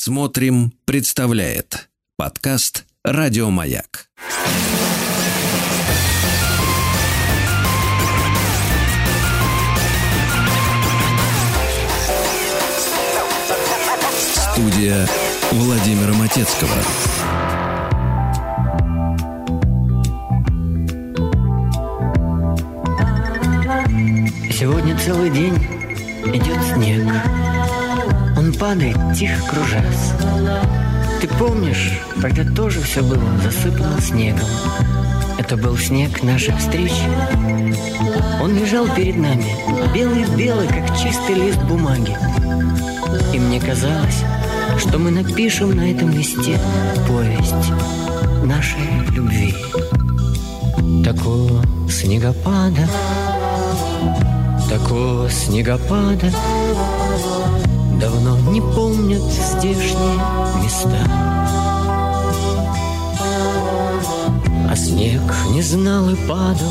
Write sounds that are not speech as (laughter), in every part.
Смотрим, представляет подкаст Радиомаяк. Студия Владимира Матецкого. Сегодня целый день идет снег. Падает, тихо кружась. Ты помнишь, тогда тоже все было засыпано снегом. Это был снег нашей встречи. Он лежал перед нами, белый-белый, как чистый лист бумаги. И мне казалось, что мы напишем на этом листе повесть нашей любви. Такого снегопада, такого снегопада Давно не помнят здешние места. А снег не знал и падал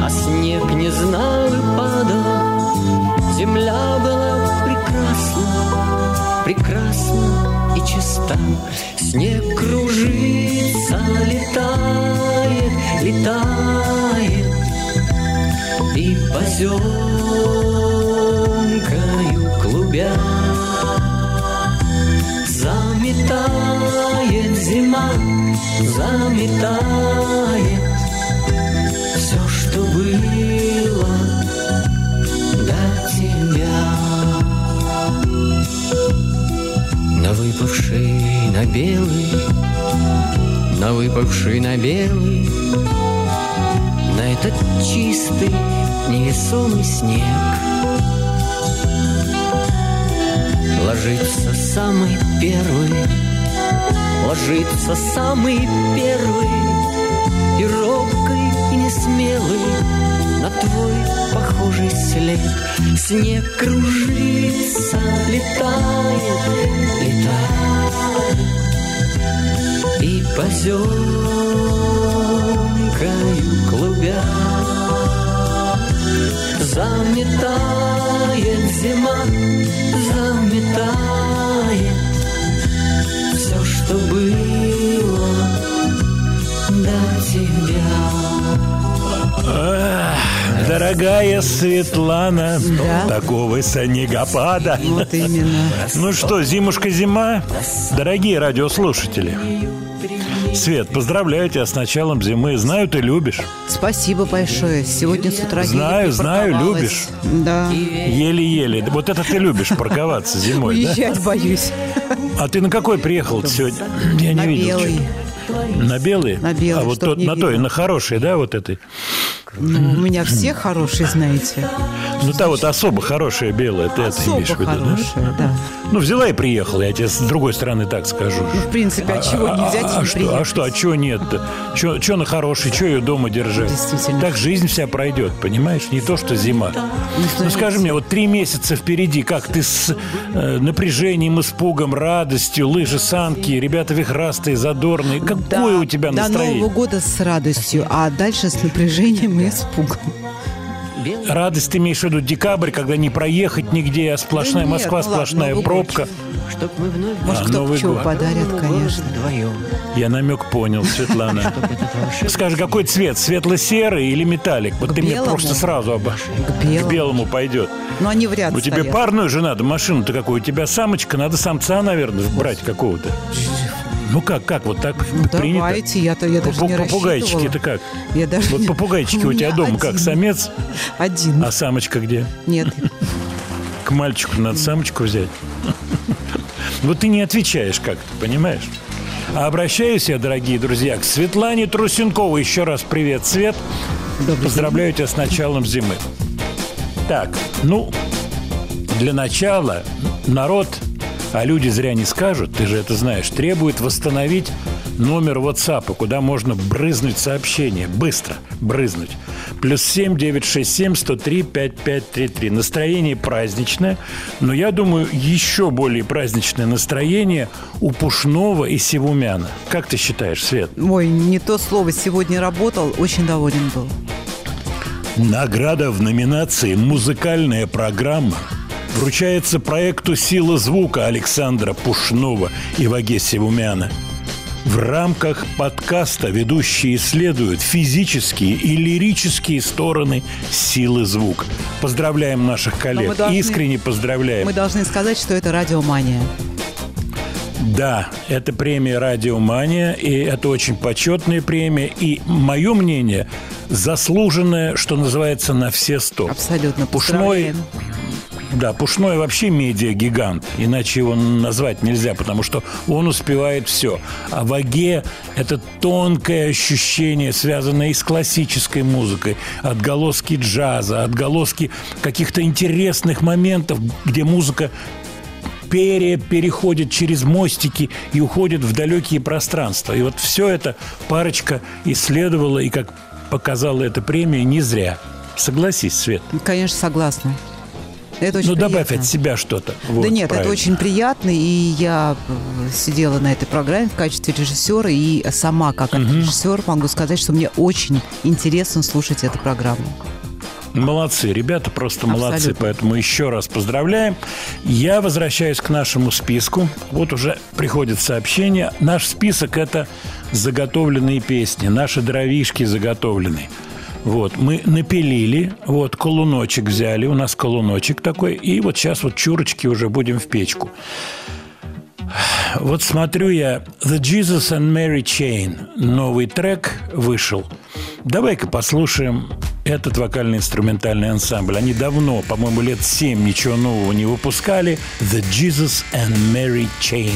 А снег не знал и падал. Земля была прекрасна Прекрасна и чиста. Снег кружится, летает, летает И поземкою клубя Заметает зима, заметает Все, что было до тебя. На выпавший на белый На выпавший на белый На этот чистый невесомый снег Ложится самый первый. Ложится самый первый. И робкий, и несмелый На твой похожий след. Снег кружится, летает, летает. И поземкою клубя Заметает зима, Дорогая Светлана, Да. такого снегопада. Вот именно. Ну что, зимушка зима? Дорогие радиослушатели, Свет, поздравляю тебя с началом зимы. Знаю, ты любишь. Спасибо большое. Сегодня с утра Знаю, знаю, любишь. Да. Еле-еле. Вот это ты любишь парковаться зимой, да? Уезжать боюсь. А ты на какой приехал сегодня? Я На не видел. белый. чё. На белый? На белый, А вот тот, на той, на хороший, да, вот этой? Ну, у меня все хорошие, знаете. Ну, та вот особо хорошая белая, ты это Особо имеешь в виду, да? хорошие, да. Ну, взяла и приехала, я тебе с другой стороны так скажу. Ну, в принципе, а чего не взять и а не что, а приехать? что, а чего нет-то? Что на хороший, что ее дома держать? Действительно. Так жизнь вся пройдет, понимаешь? Не то, что зима. Ну, скажи мне, вот три месяца впереди, как ты с э, напряжением, испугом, радостью, лыжи, санки, ребята вихрастые, задорные, какое Да, у тебя До настроение? Нового года с радостью, а дальше с напряжением и испугом. Радость ты имеешь в виду декабрь, когда не проехать нигде, а сплошная Да нет, Москва, ну сплошная год. пробка. Чтоб мы вновь Может, А, кто год. подарит, Новый конечно. вдвоем Я намек понял, Светлана. Скажи, какой цвет? Светло-серый или металлик? Вот ты мне просто сразу оба. К белому. Пойдет. Но они в ряд У тебя парную же надо машину-то какую? У тебя самочка, надо самца, наверное, брать какого-то. Ну как, как, вот так Ну, принято? давайте, я-то я даже не Попугайчики-то как? Я даже Вот не- попугайчики у тебя дома как, один. самец, Один. а самочка где? Нет. К мальчику надо самочку взять. Вот ты не отвечаешь как-то, понимаешь? А обращаюсь я, дорогие друзья, к Светлане Трусенковой. Еще раз привет, Свет. Добрый Поздравляю тебя с началом зимы. Так, ну, для начала народ, а люди зря не скажут, ты же это знаешь, требует восстановить номер WhatsApp, куда можно брызнуть сообщение. Быстро брызнуть. Плюс 7 967 103 5533. Настроение праздничное, но я думаю, еще более праздничное настроение у Пушного и Севумяна. Как ты считаешь, Свет? Ой, не то слово. Сегодня работал, очень доволен был. Награда в номинации «Музыкальная программа» вручается проекту «Сила звука» Александра Пушнова и Ваге Севумяна. В рамках подкаста ведущие исследуют физические и лирические стороны силы звука. Поздравляем наших коллег. должны- Искренне поздравляем. Мы должны сказать, что это радиомания. Да, это премия «Радиомания», и это очень почетная премия. И мое мнение, заслуженная, что называется, на все сто. Абсолютно. Пушной, Поздравляем. Да, Пушной вообще медиа-гигант, иначе его назвать нельзя, потому что он успевает все. А Ваге – это тонкое ощущение, связанное и с классической музыкой, отголоски джаза, отголоски каких-то интересных моментов, где музыка пере переходит через мостики и уходит в далекие пространства. И вот все это парочка исследовала, и, как показала эта премия, не зря. Согласись, Свет. Конечно, согласна. Это очень ну, добавь приятно. от себя что-то. Да Вот, нет, правильно. это очень приятно, и я э, сидела на этой программе в качестве режиссера, и сама как режиссер могу сказать, что мне очень интересно слушать эту программу. Молодцы, ребята просто молодцы, Абсолютно. поэтому еще раз поздравляем. Я возвращаюсь к нашему списку. Вот уже приходит сообщение. Наш список – это заготовленные песни, наши дровишки заготовленные. Вот, мы напилили, вот, колуночек взяли, у нас колуночек такой, и вот сейчас вот чурочки уже будем в печку. Вот смотрю я The Jesus and Mary Chain. Новый трек вышел. Давай-ка послушаем этот вокально-инструментальный ансамбль. Они давно, по-моему, лет семь ничего нового не выпускали. The Jesus and Mary Chain.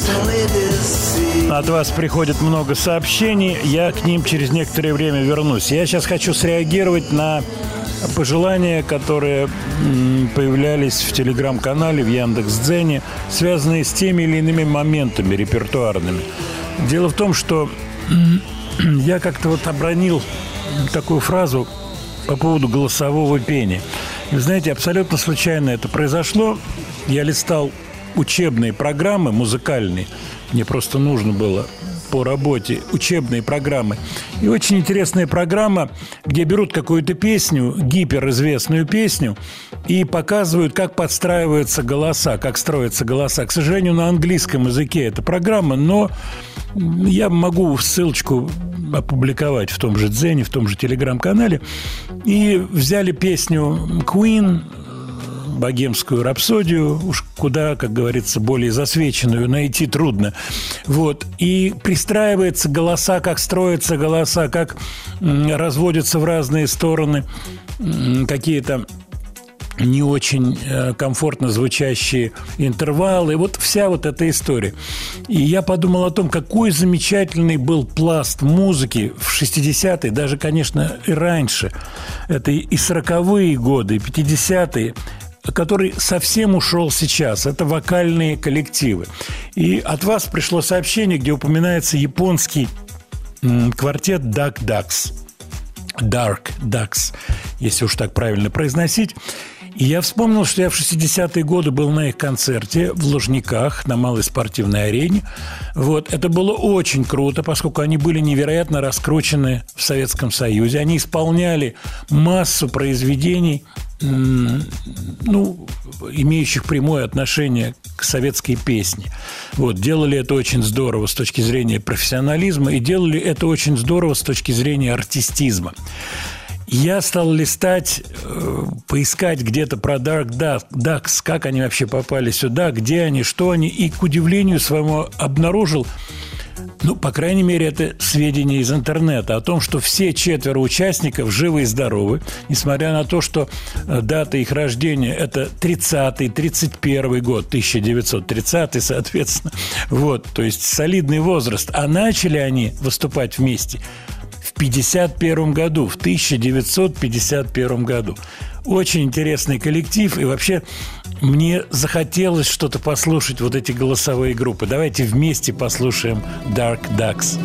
Приходит. От вас приходит много сообщений, я к ним через некоторое время вернусь. Я сейчас хочу среагировать на пожелания, которые появлялись в телеграм-канале, в Яндекс.Дзене, связанные с теми или иными моментами репертуарными. Дело в том, что я как-то вот обронил такую фразу по поводу голосового пения. И, знаете, абсолютно случайно это произошло. Я листал учебные программы музыкальные. Мне просто нужно было по работе, учебные программы. И очень интересная программа, где берут какую-то песню, гиперизвестную песню, и показывают, как подстраиваются голоса, как строятся голоса. К сожалению, на английском языке эта программа, но я могу ссылочку опубликовать в том же Дзене, в том же Телеграм-канале. И взяли песню Queen, богемскую рапсодию, уж куда, как говорится, более засвеченную найти трудно. Вот. И пристраиваются голоса, как строятся голоса, как разводятся в разные стороны какие-то не очень э, комфортно звучащие интервалы. Вот вся вот эта история. И я подумал о том, какой замечательный был пласт музыки в 60-е, даже, конечно, и раньше. Это и 40-е годы, и 50-е который совсем ушел сейчас. Это вокальные коллективы. И от вас пришло сообщение, где упоминается японский квартет Duck Ducks. Dark Ducks, если уж так правильно произносить. И я вспомнил, что я в 60-е годы был на их концерте в Лужниках на малой спортивной арене. Вот. Это было очень круто, поскольку они были невероятно раскручены в Советском Союзе. Они исполняли массу произведений, ну, имеющих прямое отношение к советской песне. Вот, делали это очень здорово с точки зрения профессионализма и делали это очень здорово с точки зрения артистизма. Я стал листать, э, поискать где-то про Dark Ducks, как они вообще попали сюда, где они, что они, и, к удивлению своему, обнаружил, ну, по крайней мере, это сведения из интернета о том, что все четверо участников живы и здоровы, несмотря на то, что э, дата их рождения – это 30-й, 31 год, 1930 соответственно. Вот, то есть солидный возраст. А начали они выступать вместе 1951 году, в 1951 году. Очень интересный коллектив, и вообще мне захотелось что-то послушать, вот эти голосовые группы. Давайте вместе послушаем Dark Ducks.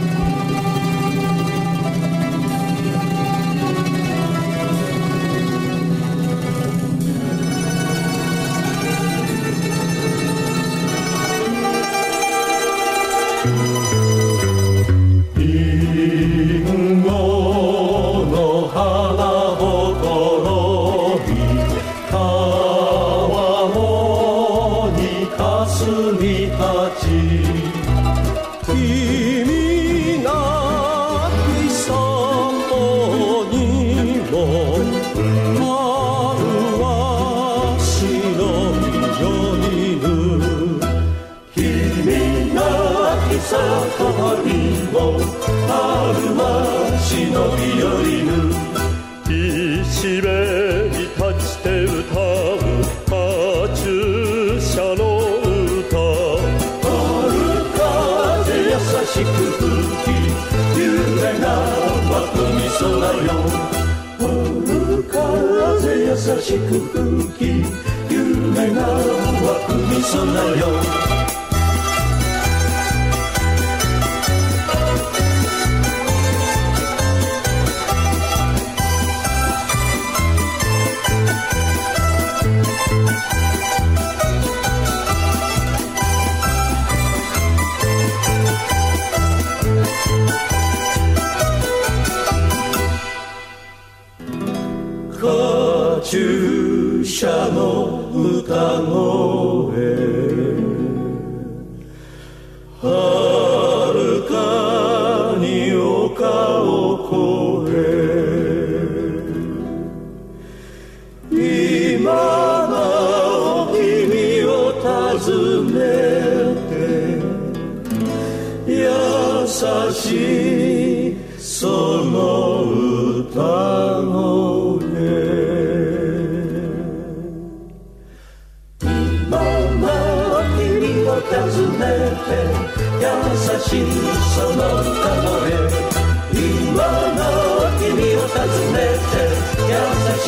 serce, ja za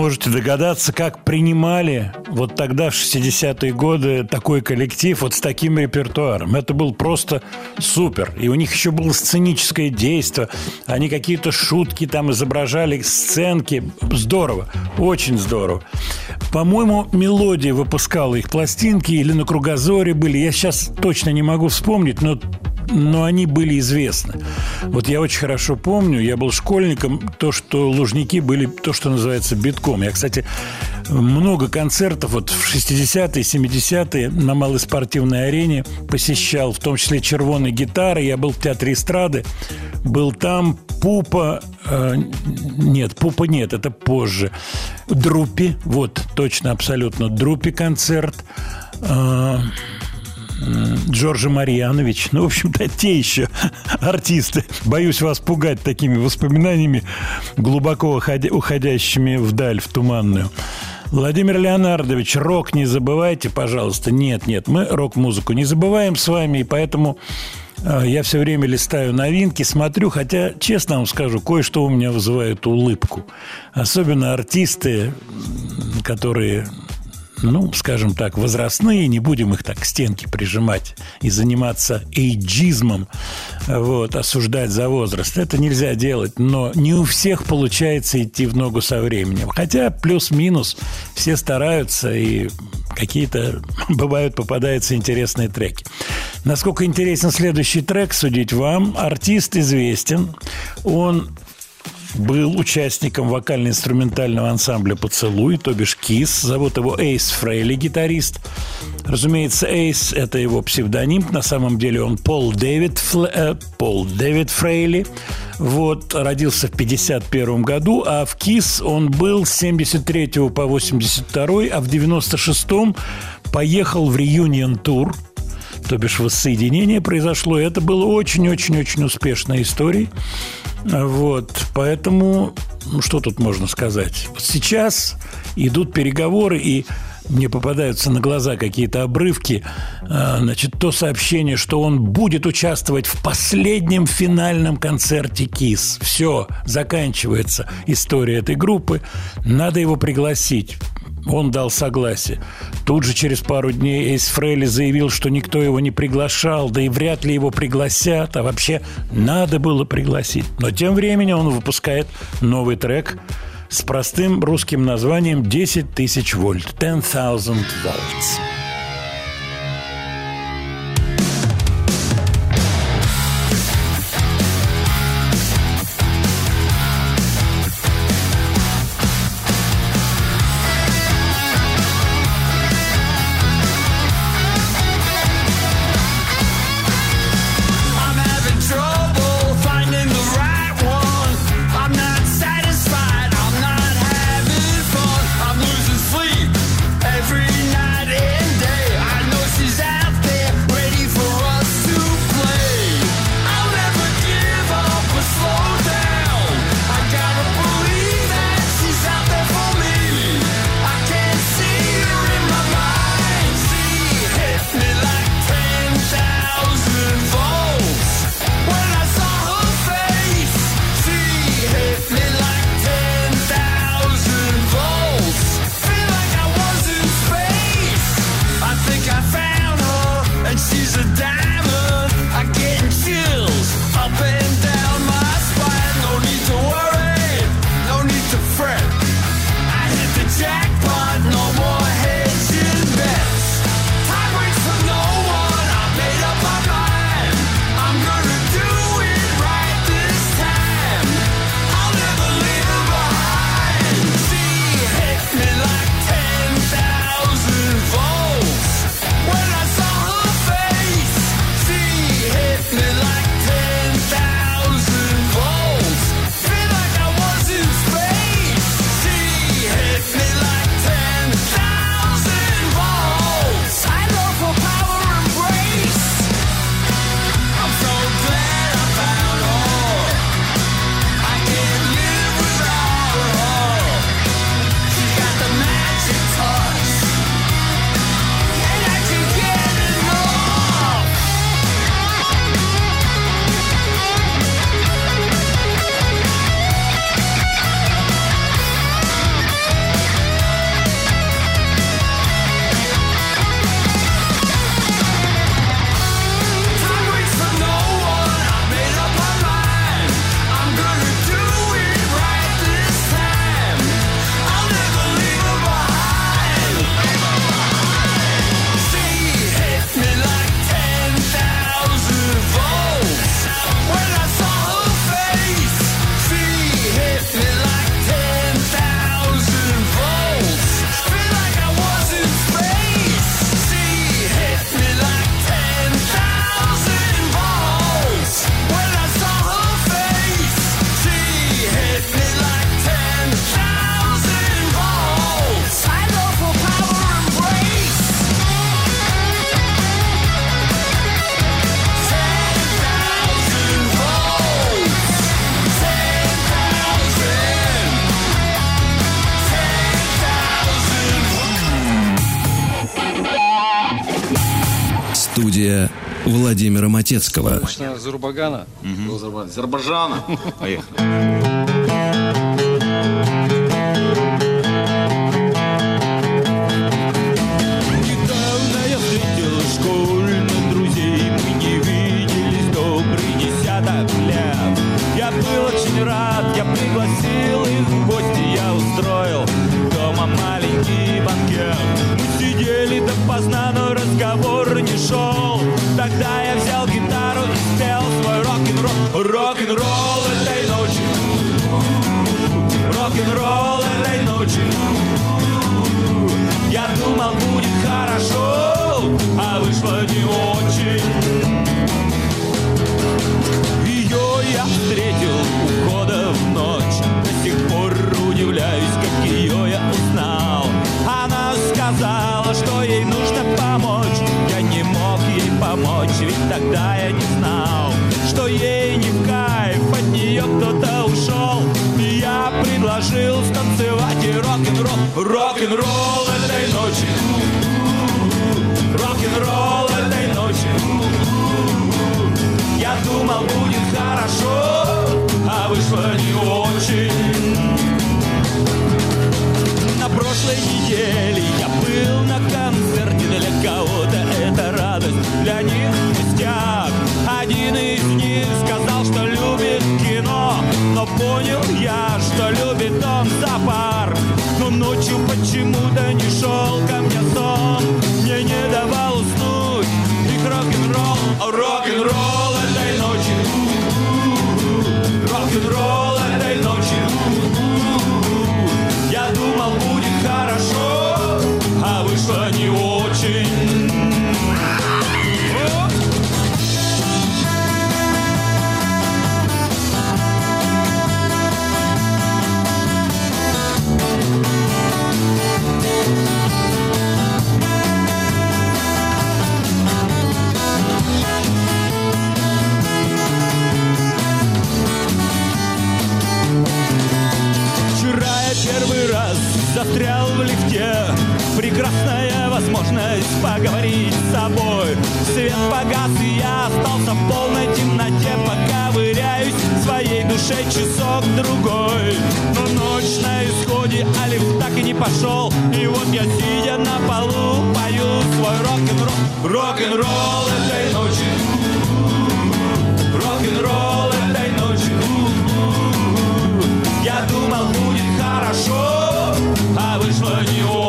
можете догадаться, как принимали вот тогда, в 60-е годы, такой коллектив вот с таким репертуаром. Это был просто супер. И у них еще было сценическое действие. Они какие-то шутки там изображали, сценки. Здорово. Очень здорово. По-моему, «Мелодия» выпускала их пластинки или на «Кругозоре» были. Я сейчас точно не могу вспомнить, но но они были известны. Вот я очень хорошо помню, я был школьником, то, что Лужники были то, что называется битком. Я, кстати, много концертов вот в 60-е, 70-е на малой спортивной арене посещал, в том числе червоной гитары. Я был в театре эстрады, был там Пупа, э, нет, Пупа нет, это позже. Друпи, вот, точно, абсолютно, Друпи концерт. Э, Джорджа Марьянович. Ну, в общем-то, те еще (laughs) артисты. Боюсь вас пугать такими воспоминаниями, глубоко уходящими вдаль, в туманную. Владимир Леонардович, рок не забывайте, пожалуйста. Нет, нет, мы рок-музыку не забываем с вами, и поэтому э, я все время листаю новинки, смотрю, хотя, честно вам скажу, кое-что у меня вызывает улыбку. Особенно артисты, которые ну, скажем так, возрастные, не будем их так к стенке прижимать и заниматься эйджизмом, вот, осуждать за возраст. Это нельзя делать, но не у всех получается идти в ногу со временем. Хотя плюс-минус все стараются, и какие-то (laughs) бывают попадаются интересные треки. Насколько интересен следующий трек, судить вам. Артист известен. Он был участником вокально-инструментального ансамбля «Поцелуй», то бишь «Кис». Зовут его Эйс Фрейли, гитарист. Разумеется, Эйс – это его псевдоним. На самом деле он Пол Дэвид, Фл... э, Пол Дэвид Фрейли. Вот, родился в 51 году, а в КИС он был с 73 по 82, а в 96-м поехал в реюнион-тур – то бишь воссоединение произошло. И это было очень-очень-очень успешной историей. Вот, поэтому, ну, что тут можно сказать? Вот сейчас идут переговоры, и мне попадаются на глаза какие-то обрывки, а, значит, то сообщение, что он будет участвовать в последнем финальном концерте КИС. Все, заканчивается история этой группы, надо его пригласить. Он дал согласие. Тут же через пару дней Эйс Фрейли заявил, что никто его не приглашал, да и вряд ли его пригласят, а вообще надо было пригласить. Но тем временем он выпускает новый трек с простым русским названием «10 тысяч вольт» – «10,000 volts». Конечно, Зурбагана. Азербайджана. Поехали. Сказала, что ей нужно помочь. Я не мог ей помочь, ведь тогда я не знал, что ей не в кайф, от нее кто-то ушел. И я предложил станцевать и рок-н-ролл, рок-н-ролл этой ночи. Рок-н-ролл этой ночи. Я думал, будет хорошо, а вышло не очень. Поговорить с собой. Свет погас, и я остался в полной темноте. Пока выряюсь в своей душе часок-другой Но ночь на исходе, а лифт так и не пошел. И вот я, сидя на полу, пою свой рок-н-ролл. Рок-н-ролл этой ночи. Рок-н-ролл этой ночи. Я думал, будет хорошо, а вышло не очень.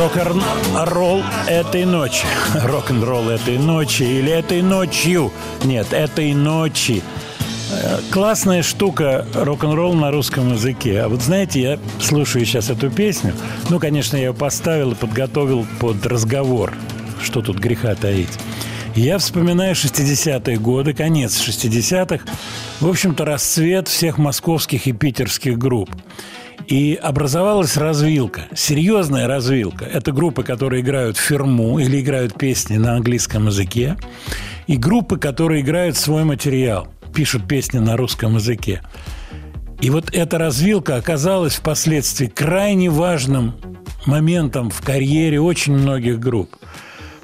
Рок-н-ролл этой ночи. Рок-н-ролл этой ночи или этой ночью. Нет, этой ночи. Э, Классная штука рок-н-ролл на русском языке. А вот знаете, я слушаю сейчас эту песню. Ну, конечно, я ее поставил и подготовил под разговор. Что тут греха таить. Я вспоминаю 60-е годы, конец 60-х. В общем-то, расцвет всех московских и питерских групп. И образовалась развилка, серьезная развилка. Это группы, которые играют фирму или играют песни на английском языке, и группы, которые играют свой материал, пишут песни на русском языке. И вот эта развилка оказалась впоследствии крайне важным моментом в карьере очень многих групп.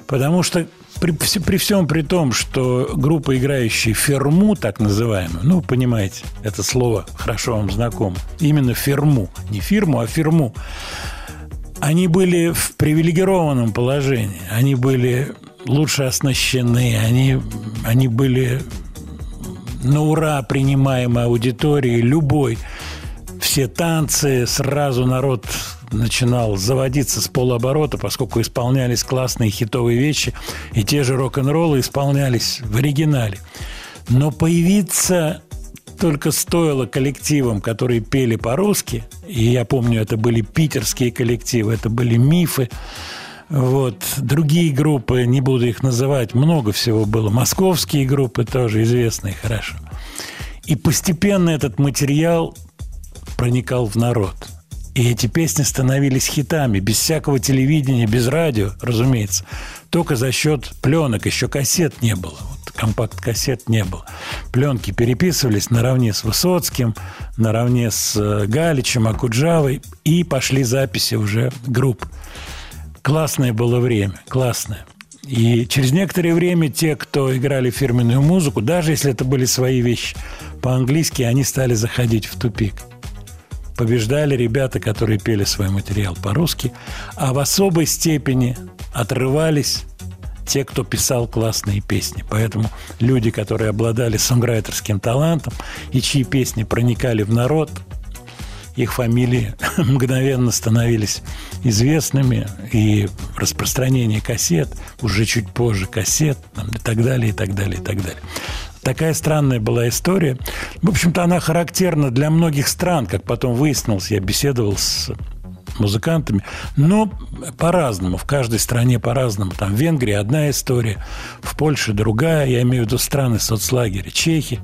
Потому что при, при всем при том, что группа, играющая ферму, так называемую, ну, понимаете, это слово хорошо вам знакомо, именно ферму, не фирму, а ферму, они были в привилегированном положении, они были лучше оснащены, они, они были на ура принимаемой аудитории любой. Все танцы, сразу народ начинал заводиться с полуоборота, поскольку исполнялись классные хитовые вещи, и те же рок-н-роллы исполнялись в оригинале. Но появиться только стоило коллективам, которые пели по-русски, и я помню, это были питерские коллективы, это были мифы, вот. Другие группы, не буду их называть, много всего было. Московские группы тоже известные хорошо. И постепенно этот материал проникал в народ. И эти песни становились хитами, без всякого телевидения, без радио, разумеется. Только за счет пленок, еще кассет не было. Вот компакт-кассет не было. Пленки переписывались наравне с Высоцким, наравне с э, Галичем, Акуджавой, и пошли записи уже групп. Классное было время, классное. И через некоторое время те, кто играли фирменную музыку, даже если это были свои вещи, по-английски они стали заходить в тупик побеждали ребята, которые пели свой материал по-русски, а в особой степени отрывались те, кто писал классные песни. Поэтому люди, которые обладали сонграйтерским талантом и чьи песни проникали в народ, их фамилии (laughs) мгновенно становились известными, и распространение кассет, уже чуть позже кассет, там, и так далее, и так далее, и так далее. Такая странная была история. В общем-то, она характерна для многих стран, как потом выяснилось. Я беседовал с музыкантами, но по-разному, в каждой стране по-разному. Там в Венгрии одна история, в Польше другая, я имею в виду страны соцлагеря, Чехи.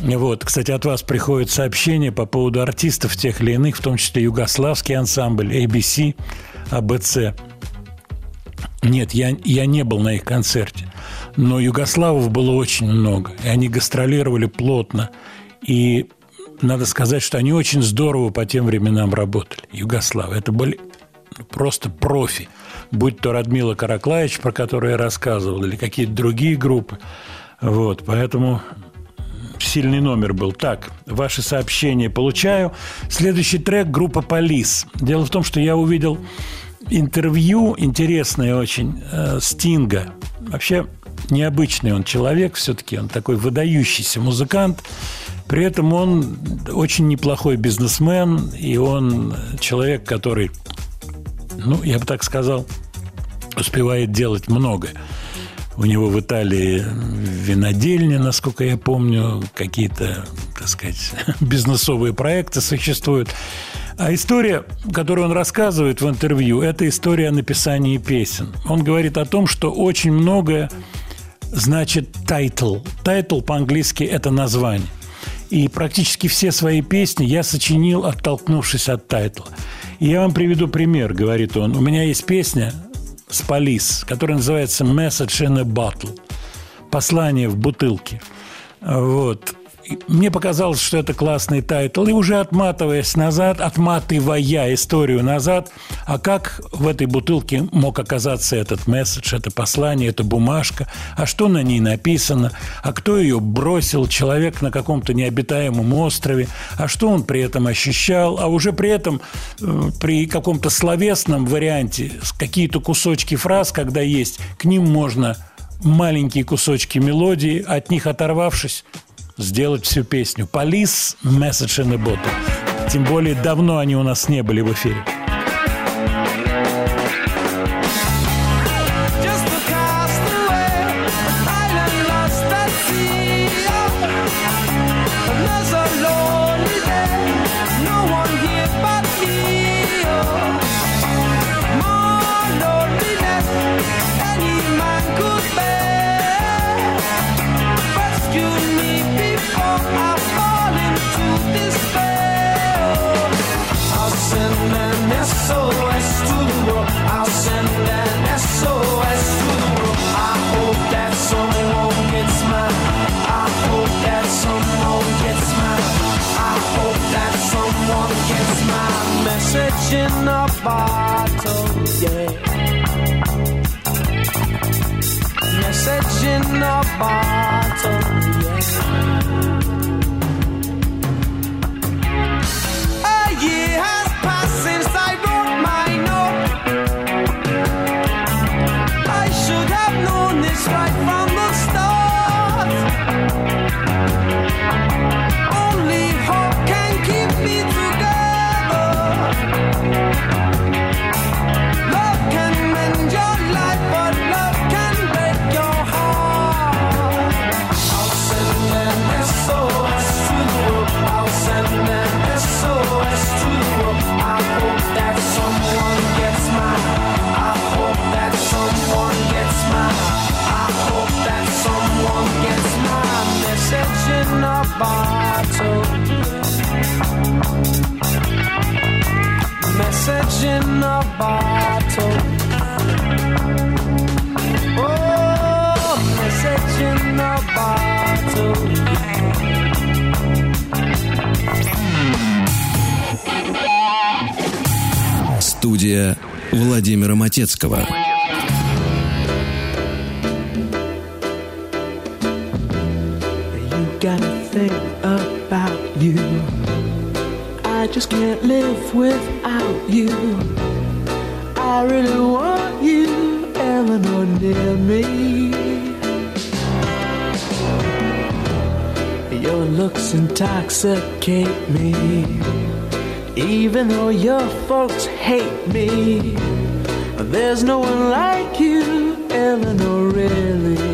Вот. Кстати, от вас приходят сообщения по поводу артистов тех или иных, в том числе югославский ансамбль, ABC, ABC. Нет, я, я не был на их концерте но югославов было очень много, и они гастролировали плотно. И надо сказать, что они очень здорово по тем временам работали, югославы. Это были просто профи. Будь то Радмила Караклаевич, про который я рассказывал, или какие-то другие группы. Вот, поэтому сильный номер был. Так, ваши сообщения получаю. Следующий трек группа «Полис». Дело в том, что я увидел интервью интересное очень э, Стинга. Вообще необычный он человек все-таки, он такой выдающийся музыкант. При этом он очень неплохой бизнесмен, и он человек, который, ну, я бы так сказал, успевает делать многое. У него в Италии винодельня, насколько я помню, какие-то, так сказать, (laughs) бизнесовые проекты существуют. А история, которую он рассказывает в интервью, это история о написании песен. Он говорит о том, что очень многое значит title. Title по-английски – это название. И практически все свои песни я сочинил, оттолкнувшись от тайтла. И я вам приведу пример, говорит он. У меня есть песня с Police, которая называется «Message in a Bottle» – «Послание в бутылке». Вот. Мне показалось, что это классный title. И уже отматываясь назад, отматывая историю назад, а как в этой бутылке мог оказаться этот месседж, это послание, эта бумажка, а что на ней написано, а кто ее бросил, человек на каком-то необитаемом острове, а что он при этом ощущал, а уже при этом э, при каком-то словесном варианте какие-то кусочки фраз, когда есть, к ним можно маленькие кусочки мелодии, от них оторвавшись, сделать всю песню. Police Message in a Bottle. Тем более давно они у нас не были в эфире. Владимира Матецкого. You gotta think about you. I just can't live without you. I really want you, Eleanor, near me. Your looks intoxicate me. Even though your folks hate me, there's no one like you, Eleanor, really.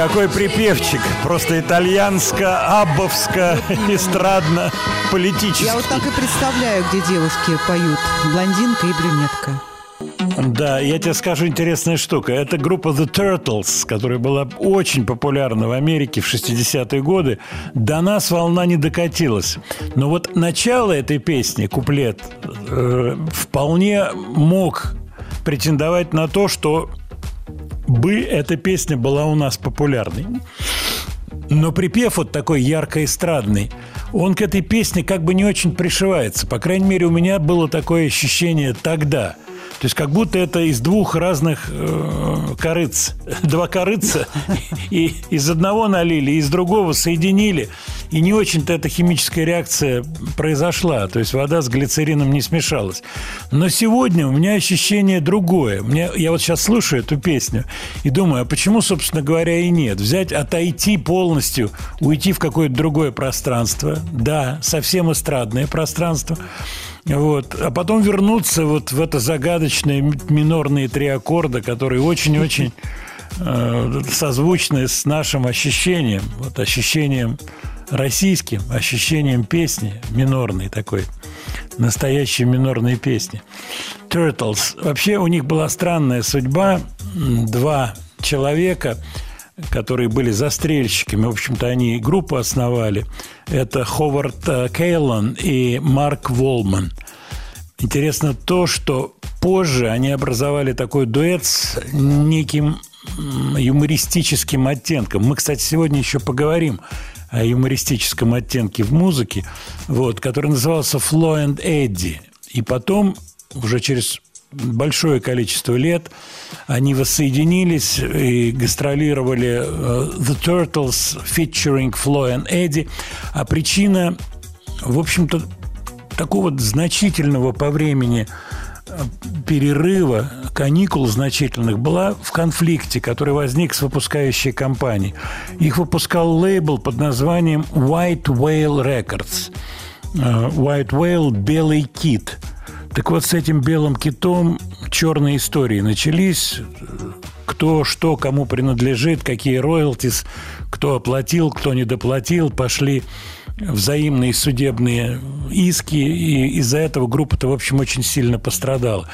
Какой припевчик. Просто итальянско, аббовско, эстрадно, политически. Я вот так и представляю, где девушки поют. Блондинка и брюнетка. Да, я тебе скажу интересная штука. Это группа The Turtles, которая была очень популярна в Америке в 60-е годы. До нас волна не докатилась. Но вот начало этой песни, куплет, э, вполне мог претендовать на то, что бы эта песня была у нас популярной. Но припев вот такой ярко-эстрадный, он к этой песне как бы не очень пришивается. По крайней мере, у меня было такое ощущение тогда – то есть как будто это из двух разных э, корыц. Два корыца. (laughs) И из одного налили, из другого соединили. И не очень-то эта химическая реакция произошла. То есть вода с глицерином не смешалась. Но сегодня у меня ощущение другое. Мне, я вот сейчас слушаю эту песню и думаю, а почему, собственно говоря, и нет? Взять, отойти полностью, уйти в какое-то другое пространство. Да, совсем эстрадное пространство. Вот. А потом вернуться вот в это загадочные минорные три аккорда, которые очень-очень (laughs) э, созвучны с нашим ощущением, вот ощущением российским, ощущением песни минорной такой, настоящей минорной песни. Turtles. Вообще у них была странная судьба. Два человека – которые были застрельщиками. В общем-то, они группу основали. Это Ховард Кейлон и Марк Волман. Интересно то, что позже они образовали такой дуэт с неким юмористическим оттенком. Мы, кстати, сегодня еще поговорим о юмористическом оттенке в музыке, вот, который назывался «Фло and Эдди». И потом, уже через большое количество лет они воссоединились и гастролировали э, The Turtles featuring Flo and Eddie. А причина, в общем-то, такого значительного по времени э, перерыва, каникул значительных была в конфликте, который возник с выпускающей компанией. Их выпускал лейбл под названием White Whale Records. Э, White Whale – «Белый кит». Так вот, с этим белым китом черные истории начались. Кто, что, кому принадлежит, какие роялтис, кто оплатил, кто не доплатил, пошли взаимные судебные иски, и из-за этого группа-то, в общем, очень сильно пострадала.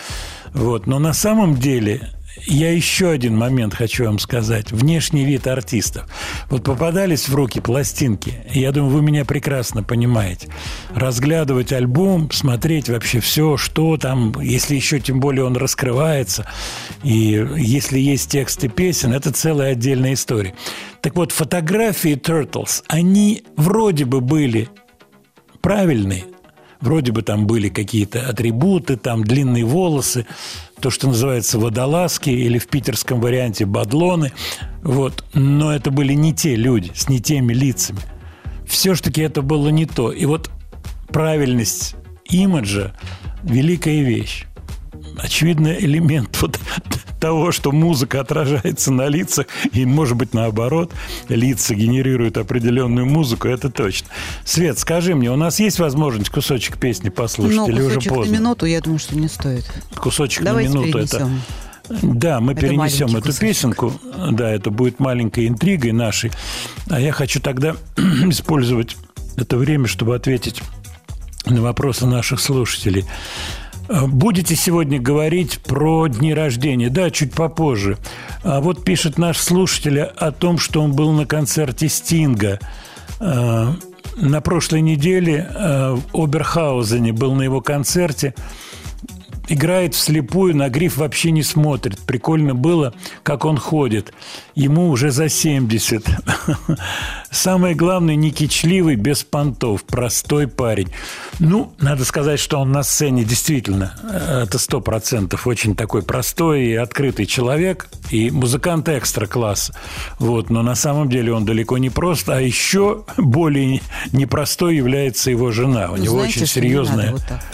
Вот. Но на самом деле я еще один момент хочу вам сказать. Внешний вид артистов. Вот попадались в руки пластинки. Я думаю, вы меня прекрасно понимаете. Разглядывать альбом, смотреть вообще все, что там, если еще тем более он раскрывается, и если есть тексты песен, это целая отдельная история. Так вот, фотографии Turtles, они вроде бы были правильные, Вроде бы там были какие-то атрибуты, там длинные волосы, то, что называется водолазки или в питерском варианте бадлоны. Вот. Но это были не те люди с не теми лицами. Все-таки это было не то. И вот правильность имиджа – великая вещь очевидно, элемент вот того, что музыка отражается на лицах, и, может быть, наоборот, лица генерируют определенную музыку, это точно. Свет, скажи мне, у нас есть возможность кусочек песни послушать Ну, или уже кусочек на поздно? минуту, я думаю, что не стоит. Кусочек Давайте на минуту это. перенесем. Да, мы Это перенесем эту кусочек. песенку. Да, это будет маленькой интригой нашей. А я хочу тогда (clears throat) использовать это время, чтобы ответить на вопросы наших слушателей. Будете сегодня говорить про дни рождения? Да, чуть попозже. А вот пишет наш слушатель о том, что он был на концерте Стинга. Э, На прошлой неделе э, в Оберхаузене был на его концерте играет вслепую, на гриф вообще не смотрит. Прикольно было, как он ходит. Ему уже за 70. (laughs) Самое главное, не кичливый, без понтов, простой парень. Ну, надо сказать, что он на сцене действительно, э, это сто процентов, очень такой простой и открытый человек, и музыкант экстра класса. Вот, но на самом деле он далеко не прост, а еще более непростой является его жена. У Ну, него знаете, очень серьезная... вот так.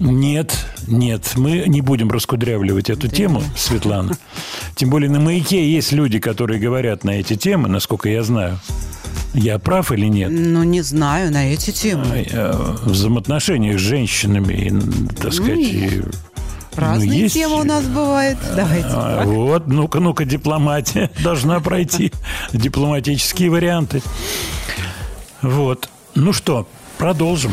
Нет, нет, мы не будем раскудрявливать эту тему, Светлана. Тем более на «Маяке» есть люди, которые говорят на эти темы, насколько я знаю. Я прав или нет? Ну, не знаю, на эти темы. Э, В взаимоотношениях с женщинами, и, так сказать, и, Разные ну, есть- темы у нас бывают. Давайте. а, Вот, ну-ка, ну-ка, дипломатия (laughs) должна пройти. Дипломатические варианты. Вот. Ну что, продолжим.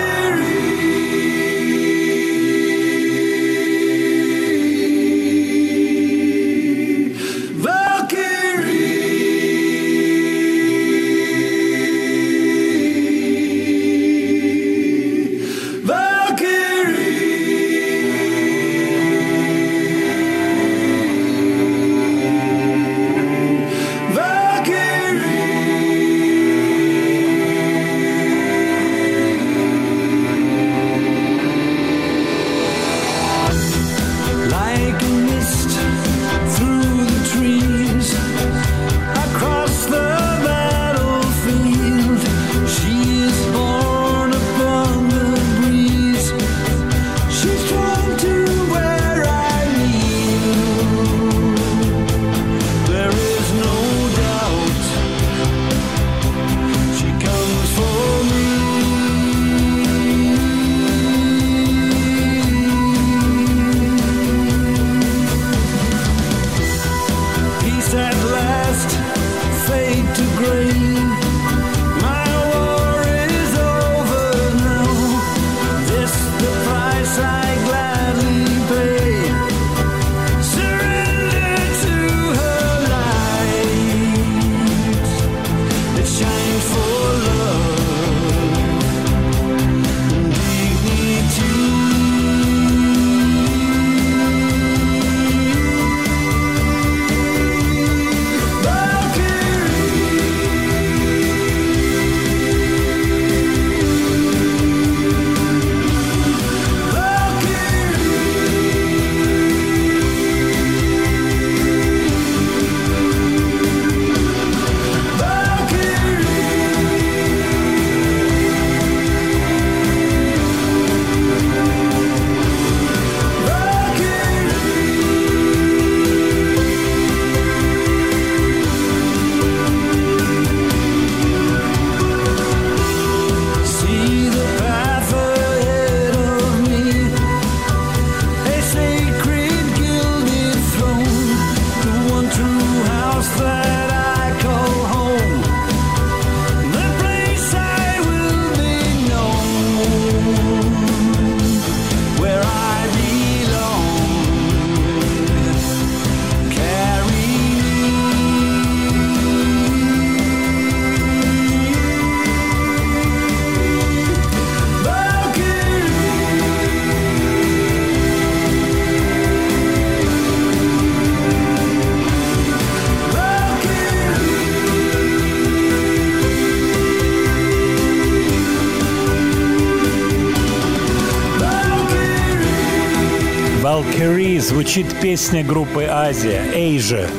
Звучит песня группы «Азия», «Asia».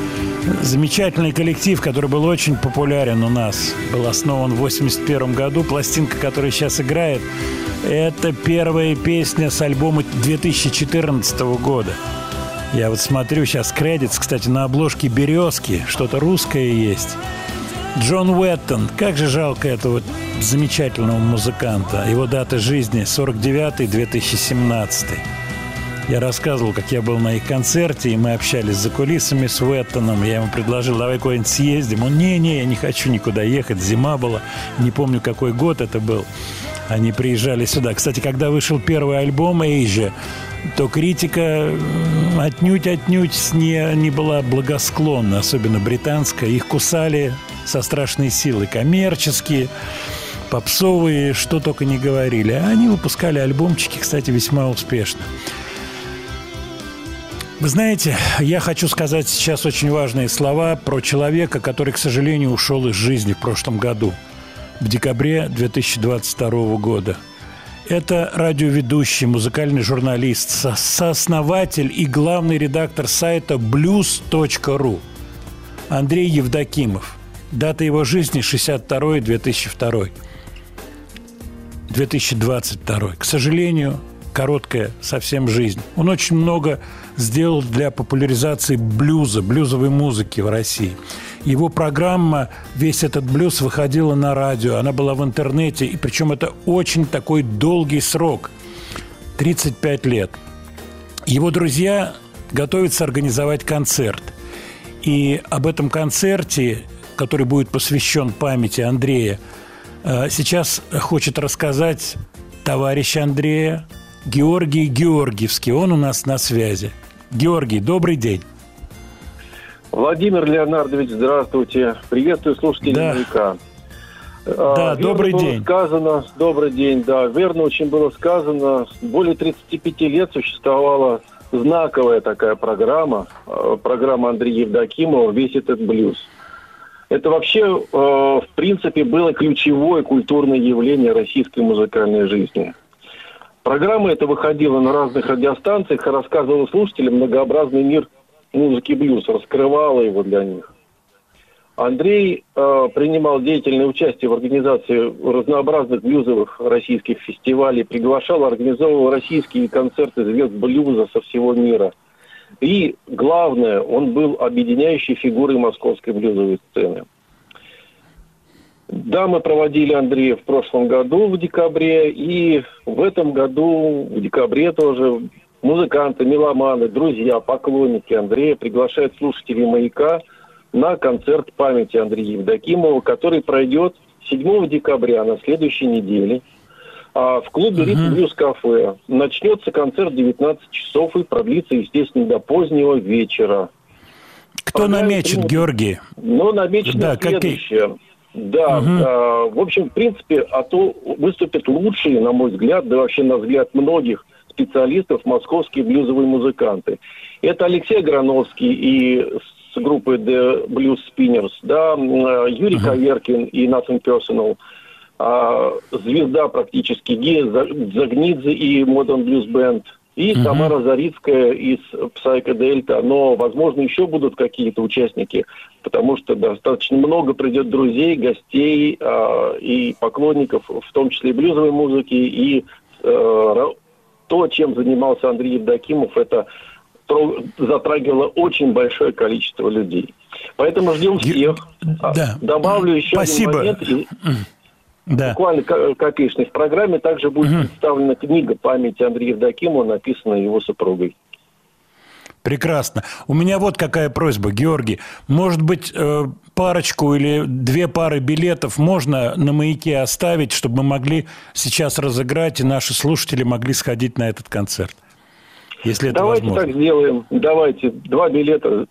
Замечательный коллектив, который был очень популярен у нас. Был основан в 81 году. Пластинка, которая сейчас играет, это первая песня с альбома 2014 года. Я вот смотрю сейчас кредитс, кстати, на обложке «Березки». Что-то русское есть. Джон Уэттон. Как же жалко этого замечательного музыканта. Его дата жизни 49-2017. Я рассказывал, как я был на их концерте, и мы общались за кулисами с Уэттоном. Я ему предложил, давай куда-нибудь съездим. Он, не-не, я не хочу никуда ехать. Зима была. Не помню, какой год это был. Они приезжали сюда. Кстати, когда вышел первый альбом «Эйжа», то критика отнюдь-отнюдь не, не была благосклонна, особенно британская. Их кусали со страшной силой коммерческие, попсовые, что только не говорили. А они выпускали альбомчики, кстати, весьма успешно. Вы знаете, я хочу сказать сейчас очень важные слова про человека, который, к сожалению, ушел из жизни в прошлом году, в декабре 2022 года. Это радиоведущий, музыкальный журналист, со- сооснователь и главный редактор сайта blues.ru Андрей Евдокимов. Дата его жизни 62-2002. 2022. К сожалению, короткая совсем жизнь. Он очень много сделал для популяризации блюза, блюзовой музыки в России. Его программа «Весь этот блюз» выходила на радио, она была в интернете, и причем это очень такой долгий срок – 35 лет. Его друзья готовятся организовать концерт. И об этом концерте, который будет посвящен памяти Андрея, э, сейчас хочет рассказать товарищ Андрея Георгий Георгиевский. Он у нас на связи. Георгий, добрый день. Владимир Леонардович, здравствуйте. Приветствую слушателей Да. Да, А, добрый верно было день. Сказано, добрый день, да. Верно очень было сказано. Более 35 лет существовала знаковая такая программа, э, программа Андрея Евдокимова «Весь этот блюз». Это вообще, э, в принципе, было ключевое культурное явление российской музыкальной жизни. Программа эта выходила на разных радиостанциях и рассказывала слушателям многообразный мир музыки блюз, раскрывала его для них. Андрей э, принимал деятельное участие в организации разнообразных блюзовых российских фестивалей, приглашал, организовывал российские концерты звезд блюза со всего мира. И главное, он был объединяющей фигурой московской блюзовой сцены. Да, мы проводили Андрея в прошлом году в декабре, и в этом году в декабре тоже музыканты, меломаны, друзья, поклонники Андрея приглашают слушателей «Маяка» на концерт памяти Андрея Евдокимова, который пройдет 7 декабря на следующей неделе а, в клубе «Ритм Блюз Кафе». Начнется концерт в 19 часов и продлится, естественно, до позднего вечера. Кто намечет, примут- Георгий? но намечено Да, какие- Да, а, в общем, в принципе, а то выступят лучшие, на мой взгляд, да вообще на взгляд многих специалистов московские блюзовые музыканты. Это Алексей Грановский и с группы The Blues Spinners, да, а, Юрий Коверкин и Nothing Personal, а, звезда практически Гея За- Загнидзе и Modern Blues Band, и Тамара Зарицкая из Psycho Delta. Но, возможно, еще будут какие-то участники, потому что достаточно много придет друзей, гостей а, и поклонников, в том числе и блюзовой музыки, и э, то, чем занимался Андрей Евдокимов, это затрагивало очень большое количество людей. Поэтому ждем всех. Да. Добавлю еще Спасибо. один момент. Да. Буквально ко- копеечный. В программе также будет представлена книга памяти Андрея Евдокимова, написанная его супругой. Прекрасно. У меня вот какая просьба, Георгий. Может быть, э, парочку или две пары билетов можно на маяке оставить, чтобы мы могли сейчас разыграть, и наши слушатели могли сходить на этот концерт? Если это Давайте возможно. так сделаем. Давайте два билета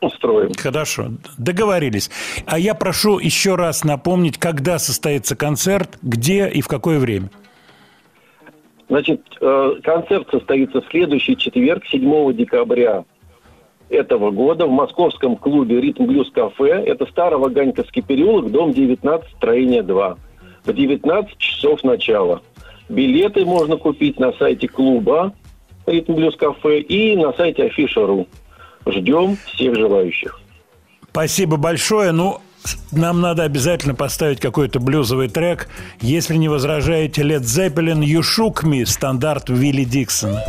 устроим. Хорошо, договорились. А я прошу еще раз напомнить, когда состоится концерт, где и в какое время. Значит, э, концерт состоится в следующий четверг, 7 декабря этого года в московском клубе «Ритм Блюз Кафе». Это Староваганьковский переулок, дом 19, строение 2. В 19 часов начала. Билеты можно купить на сайте клуба Ритм Блюз Кафе и на сайте Афиша.ру. Ждем всех желающих. Спасибо большое. Ну, нам надо обязательно поставить какой-то блюзовый трек. Если не возражаете, Led Zeppelin «You Shook Me» стандарт Вилли Диксона.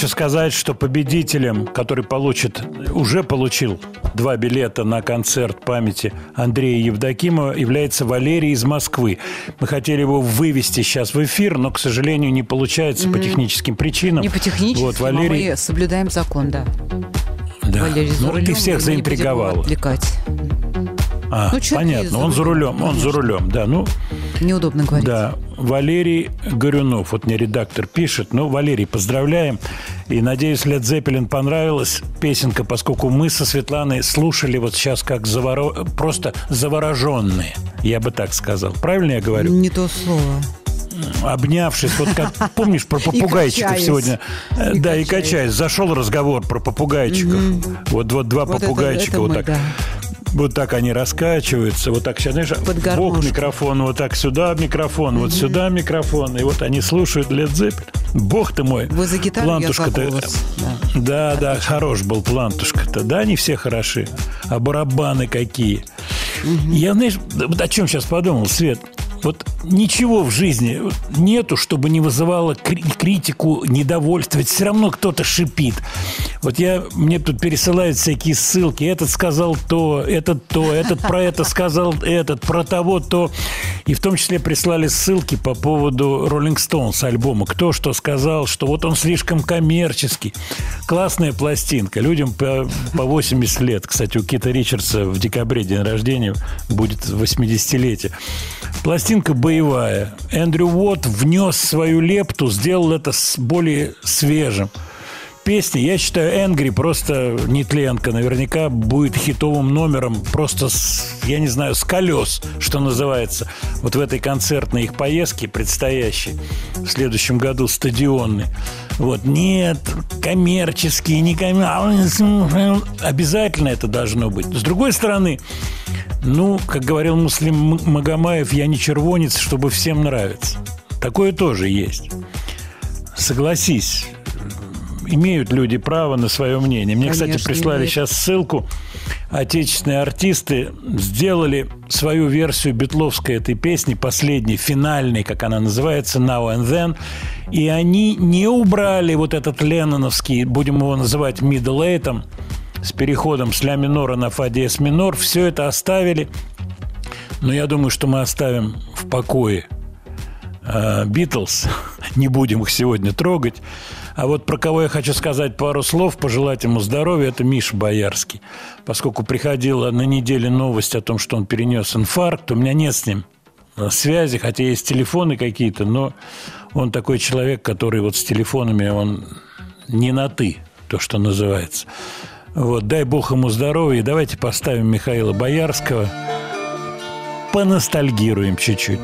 Хочу сказать, что победителем, который получит, уже получил два билета на концерт памяти Андрея Евдокимова, является Валерий из Москвы. Мы хотели его вывести сейчас в эфир, но, к сожалению, не получается по техническим причинам. Не по технически, Вот, Валерий, мы соблюдаем закон, да. да. Валерий ну, рулем, ты всех мы не будем заинтриговал. его отвлекать. А, Ну, понятно, он за рулем, рулем, он за рулем, да. Ну, Неудобно говорить. Да, Валерий Горюнов, вот мне редактор пишет. Ну, Валерий, поздравляем. И надеюсь, Лед Зеппелин понравилась песенка, поскольку мы со Светланой слушали вот сейчас как заворо... просто завороженные. Я бы так сказал. Правильно я говорю? Не то слово. Обнявшись, вот как помнишь про попугайчиков сегодня? Э, И да, и качаясь. Зашел разговор про попугайчиков. Вот, вот два Вот это- попугайчика это вот мы, так. да. Вот так они раскачиваются, вот так сейчас, знаешь, бок микрофон, вот так сюда микрофон, вот сюда микрофон, и вот они слушают Led Zeppelin. Бог ты мой. Вы за гитару, я Плантушка-то- голос. Да. Да, да, хорош был Плантушка-то. Да, они все хороши. А барабаны какие. Я, знаешь, вот о чем сейчас подумал, Свет? Вот ничего в жизни нету, чтобы не вызывало кри- критику, недовольство. Ведь все равно кто-то шипит. Вот я, мне тут пересылают всякие ссылки. Этот сказал то, этот то, этот про это сказал этот, про того то. И в том числе прислали ссылки по поводу Rolling Stones альбома. Кто что сказал, что вот он слишком коммерческий. Классная пластинка. Людям по, по 80 лет. Кстати, у Кита Ричардса в декабре день рождения будет 80-летие. Пластинка боевая. Эндрю Уотт внес свою лепту, сделал это более свежим. Песни, я считаю, Энгри просто нетленка. Наверняка будет хитовым номером просто, с, я не знаю, с колес, что называется. Вот в этой концертной их поездке предстоящей в следующем году стадионной. Вот, нет, коммерческие, не коммерческие. Обязательно это должно быть. С другой стороны, ну, как говорил Муслим Магомаев, я не червонец, чтобы всем нравиться. Такое тоже есть. Согласись, имеют люди право на свое мнение. Мне, кстати, Конечно, прислали имеют. сейчас ссылку. Отечественные артисты сделали свою версию битловской этой песни, последней, финальной, как она называется, Now and Then. И они не убрали вот этот ленноновский, будем его называть middle eight, с переходом с ля минора на фа диез минор. Все это оставили. Но я думаю, что мы оставим в покое Битлз. (laughs) Не будем их сегодня трогать. А вот про кого я хочу сказать пару слов, пожелать ему здоровья, это Миша Боярский. Поскольку приходила на неделе новость о том, что он перенес инфаркт, у меня нет с ним э, связи, хотя есть телефоны какие-то, но он такой человек, который вот с телефонами, он не на «ты», то, что называется. Вот, дай бог ему здоровья. И давайте поставим Михаила Боярского. Поностальгируем чуть-чуть.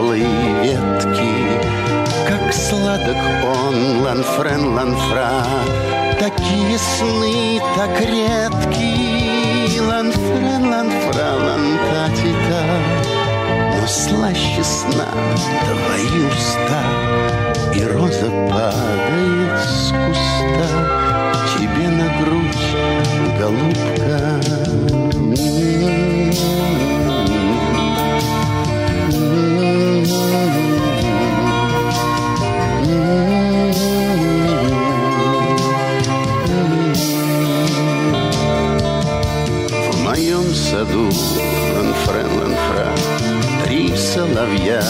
Тяжелой ветки, Как сладок он, ланфрен, ланфра, Такие сны так редки, Ланфрен, ланфра, лантатита, Но слаще сна твои уста, И роза падает с куста. Тебе на грудь, голубка. Саду ланфрен, ланфра, Три соловья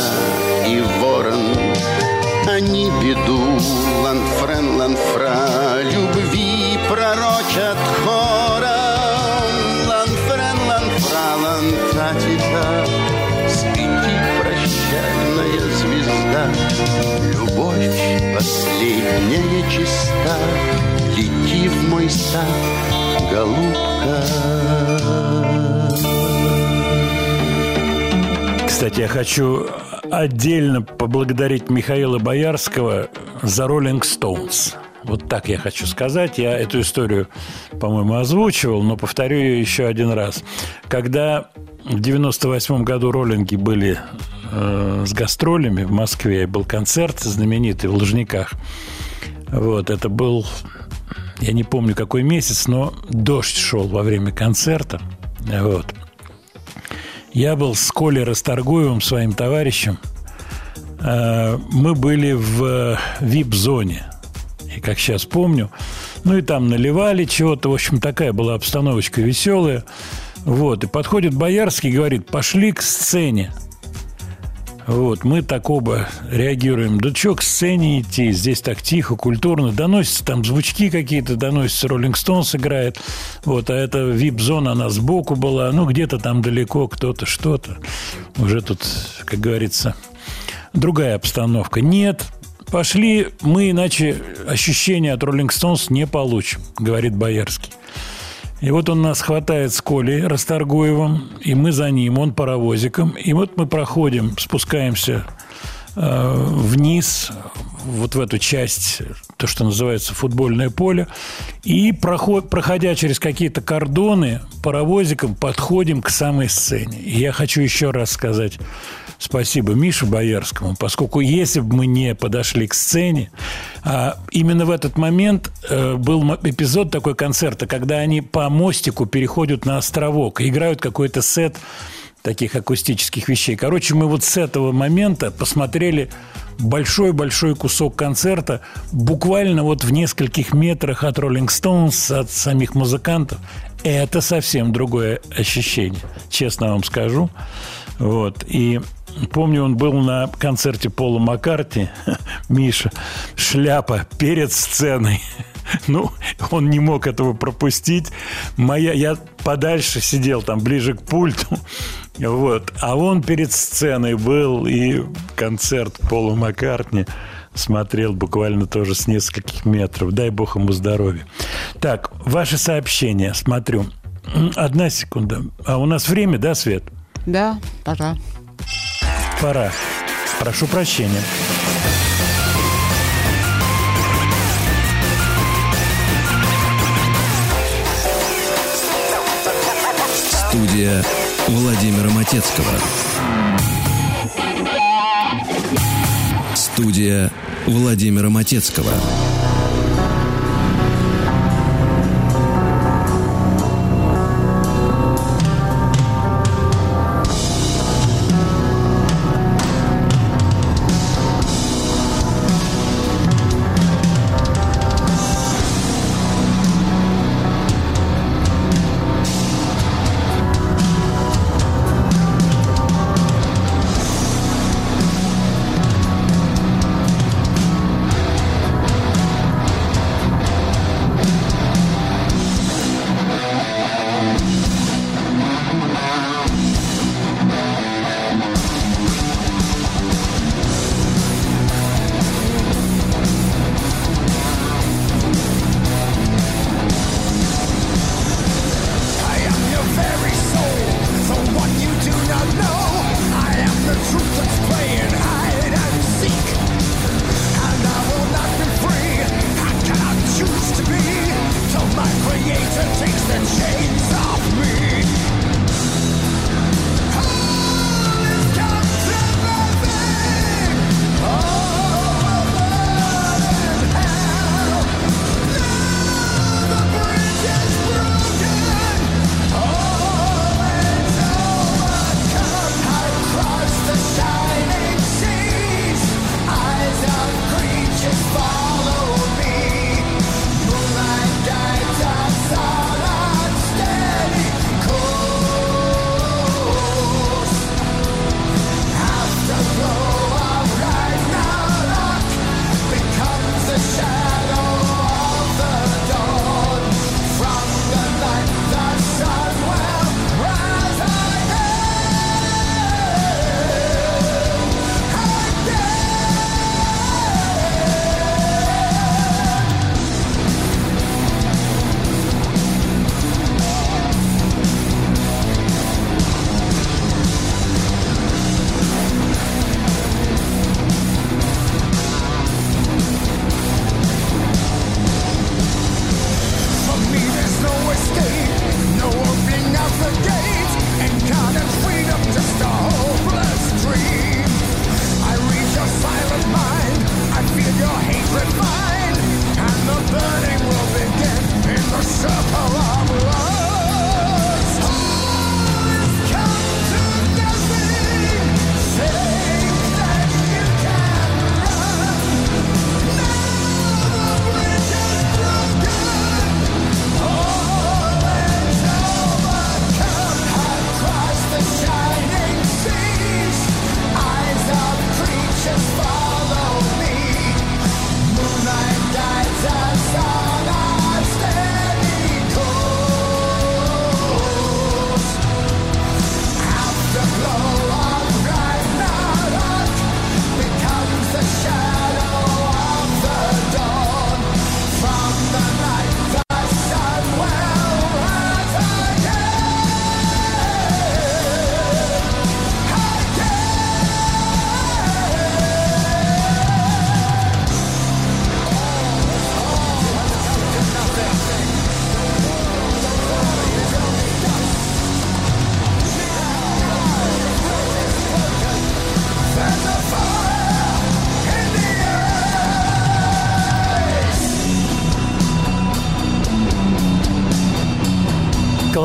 и ворон. Они беду, ланфрен, ланфра, Любви пророчат хором. Ланфрен, ланфра, лантатита, Спите, прощальная звезда, Любовь последняя чиста, Лети в мой сад, голубка. Кстати, я хочу отдельно поблагодарить Михаила Боярского за «Роллинг Стоунс». Вот так я хочу сказать. Я эту историю, по-моему, озвучивал, но повторю ее еще один раз. Когда в 98 году роллинги были э, с гастролями в Москве, был концерт знаменитый в Лужниках. Вот, это был, я не помню какой месяц, но дождь шел во время концерта. Вот. Я был с Колей Расторгуевым, своим товарищем. Э, Мы были в вип-зоне. И как сейчас помню, ну и там наливали чего-то. В общем, такая была обстановочка веселая. Вот. И подходит Боярский и говорит, пошли к сцене. Вот, мы так оба реагируем. Да что к сцене идти? Здесь так тихо, культурно. Доносятся там звучки какие-то, доносятся Роллинг Стоунс играет. Вот, а эта вип-зона, она сбоку была. Ну, где-то там далеко кто-то, что-то. Уже тут, как говорится, другая обстановка. Нет, пошли, мы иначе ощущения от Роллинг Стоунс не получим, говорит Боярский. И вот он нас хватает с Колей Расторгуевым, и мы за ним, он паровозиком. И вот мы проходим, спускаемся э, вниз, вот в эту часть, то, что называется футбольное поле. И проход, проходя через какие-то кордоны, паровозиком подходим к самой сцене. И я хочу еще раз сказать спасибо Мише Боярскому, поскольку если бы мы не подошли к сцене, а именно в этот момент э, был эпизод такой концерта, когда они по мостику переходят на островок играют какой-то сет таких акустических вещей. Короче, мы вот с этого момента посмотрели большой-большой кусок концерта буквально вот в нескольких метрах от Rolling Stones, от самих музыкантов. Это совсем другое ощущение, честно вам скажу. Вот. И помню, он был на концерте Пола Маккарти, (laughs) Миша, шляпа перед сценой. (laughs) Ну, он не мог этого пропустить. Моя, я подальше сидел, там, ближе к пульту. (laughs) Вот. А он перед сценой был, и концерт Пола Маккартни смотрел буквально тоже с нескольких метров. Дай бог ему здоровья. Так, ваши сообщения, смотрю. Одна секунда. А у нас время, да, Свет? Да, пора. Пора. Прошу прощения. Студия Владимира Матецкого. Студия Владимира Матецкого.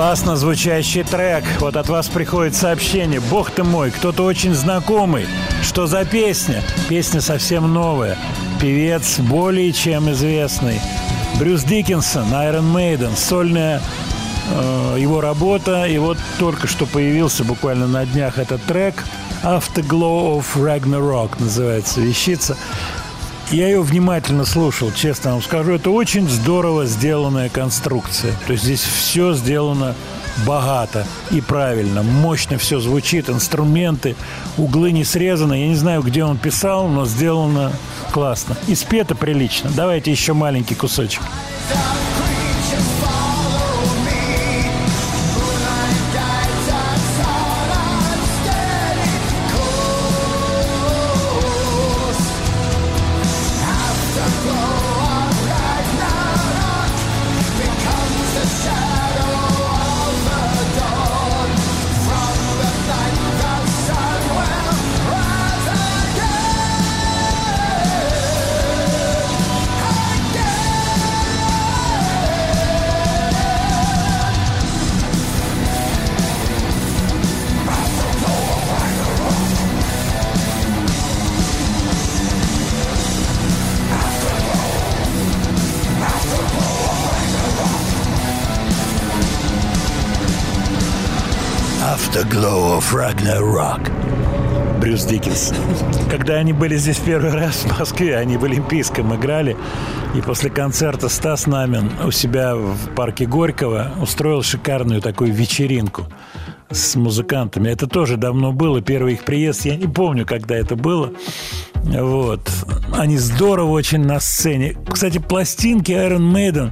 Классно звучащий трек. Вот от вас приходит сообщение. Бог ты мой, кто-то очень знакомый. Что за песня? Песня совсем новая. Певец более чем известный. Брюс Диккенсон, Iron Maiden, сольная э, его работа. И вот только что появился буквально на днях этот трек Afterglow of Ragnarok называется вещица. Я ее внимательно слушал, честно вам скажу. Это очень здорово сделанная конструкция. То есть здесь все сделано богато и правильно. Мощно все звучит, инструменты, углы не срезаны. Я не знаю, где он писал, но сделано классно. И спето прилично. Давайте еще маленький кусочек. Диккенсон. Когда они были здесь первый раз в Москве, они в Олимпийском играли, и после концерта Стас Намин у себя в парке Горького устроил шикарную такую вечеринку с музыкантами. Это тоже давно было, первый их приезд, я не помню, когда это было. Вот. Они здорово очень на сцене. Кстати, пластинки Iron Maiden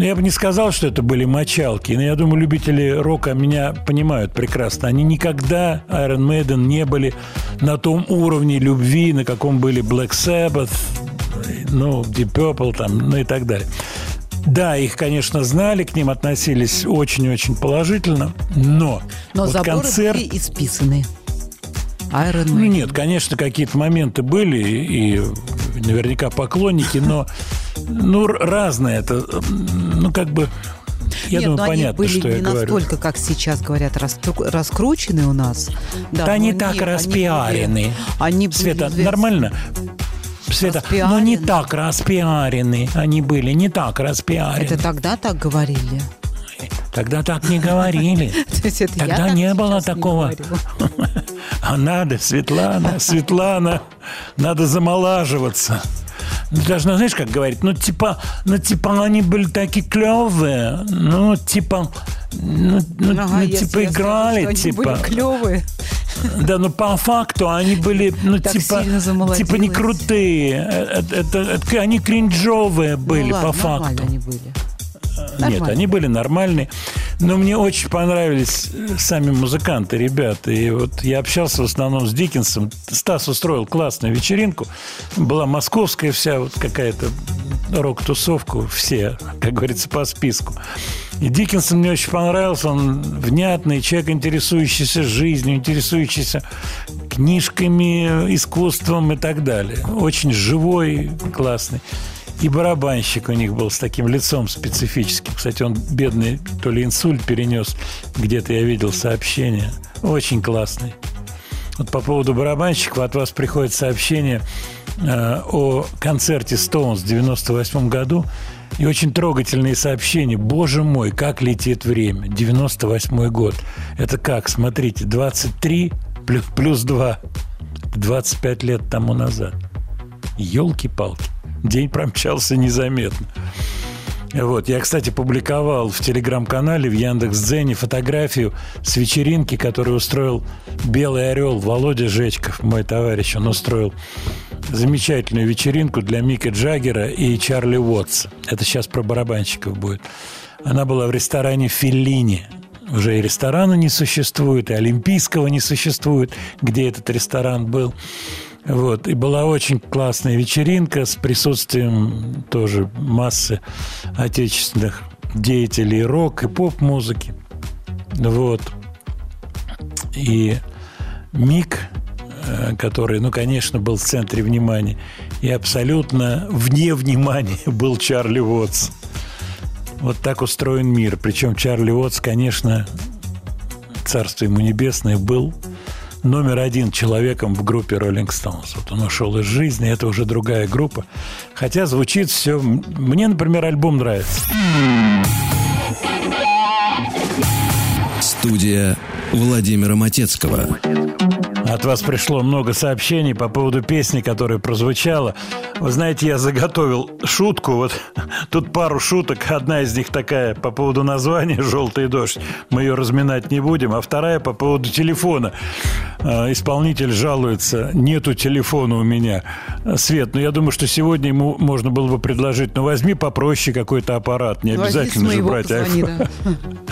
ну, я бы не сказал, что это были мочалки. Но я думаю, любители рока меня понимают прекрасно. Они никогда, Iron Maiden, не были на том уровне любви, на каком были Black Sabbath, ну, Deep Purple, там, ну и так далее. Да, их, конечно, знали, к ним относились очень-очень положительно, но, Но вот заборы концерт... были исписаны. Iron Ну Maiden. нет, конечно, какие-то моменты были, и наверняка поклонники, но ну, р- разные это, ну, как бы, я Нет, думаю, но они понятно, были что я не говорю. настолько, как сейчас говорят, раскручены у нас. Да, но не нет, так они распиарены. были- Они были Света, известны. нормально? Света, ну не так распиарены они были, не так распиарены. Это тогда так говорили. Тогда так не говорили. (laughs) Это Тогда не было такого. (laughs) А надо, Светлана, Светлана, надо замолаживаться. Ну, Должна, знаешь, как говорить, ну, типа, ну, типа, они были такие клевые, ну, типа, ну, ну, Ага, ну, типа, я скажу, играли, что они типа. были клевые. Да, ну по факту они были, ну Так типа, типа не крутые, Э, это, это- это- они кринжовые были ну, ладно, по факту. они были. Нет, Нормально. они были нормальные. Но мне очень понравились э, сами музыканты, ребята. И вот я общался в основном с Диккенсом. Стас устроил классную вечеринку. Была московская вся вот какая-то рок-тусовку. Все, как говорится, по списку. И Диккенсон мне очень понравился. Он внятный человек, интересующийся жизнью, интересующийся книжками, искусством и так далее. Очень живой, классный. И барабанщик у них был с таким лицом специфическим. Кстати, он бедный, то ли инсульт перенес. Где-то я видел сообщение. Очень классный. Вот по поводу барабанщиков от вас приходит сообщение э, о концерте Stones в 98 году. И очень трогательные сообщения. Боже мой, как летит время. 98 год. Это как? Смотрите, 23 плюс, плюс 2. 25 лет тому назад. Елки-палки. День промчался незаметно. Вот. Я, кстати, публиковал в телеграм-канале в Яндекс.Дзене фотографию с вечеринки, которую устроил Белый Орел Володя Жечков, мой товарищ. Он устроил замечательную вечеринку для Мика Джаггера и Чарли Уотса. Это сейчас про барабанщиков будет. Она была в ресторане «Феллини». Уже и ресторана не существует, и Олимпийского не существует, где этот ресторан был. Вот. И была очень классная вечеринка с присутствием тоже массы отечественных деятелей рок и поп-музыки. Вот. И Мик, э, который, ну, конечно, был в центре внимания, и абсолютно вне внимания (laughs) был Чарли Уотс. Вот так устроен мир. Причем Чарли Уотс, конечно, царство ему небесное, был номер один человеком в группе Rolling Stones. Вот он ушел из жизни, это уже другая группа. Хотя звучит все... Мне, например, альбом нравится. Студия Владимира Матецкого. От вас пришло много сообщений по поводу песни, которая прозвучала. Вы знаете, я заготовил шутку. Вот тут пару шуток. Одна из них такая по поводу названия «Желтый дождь». Мы ее разминать не будем. А вторая по поводу телефона. Э, Исполнитель жалуется, нету телефона у меня. Свет, ну я думаю, что сегодня ему можно было бы предложить, ну возьми попроще какой-то аппарат. Не Ну, возьми обязательно же брать позвони, iPhone.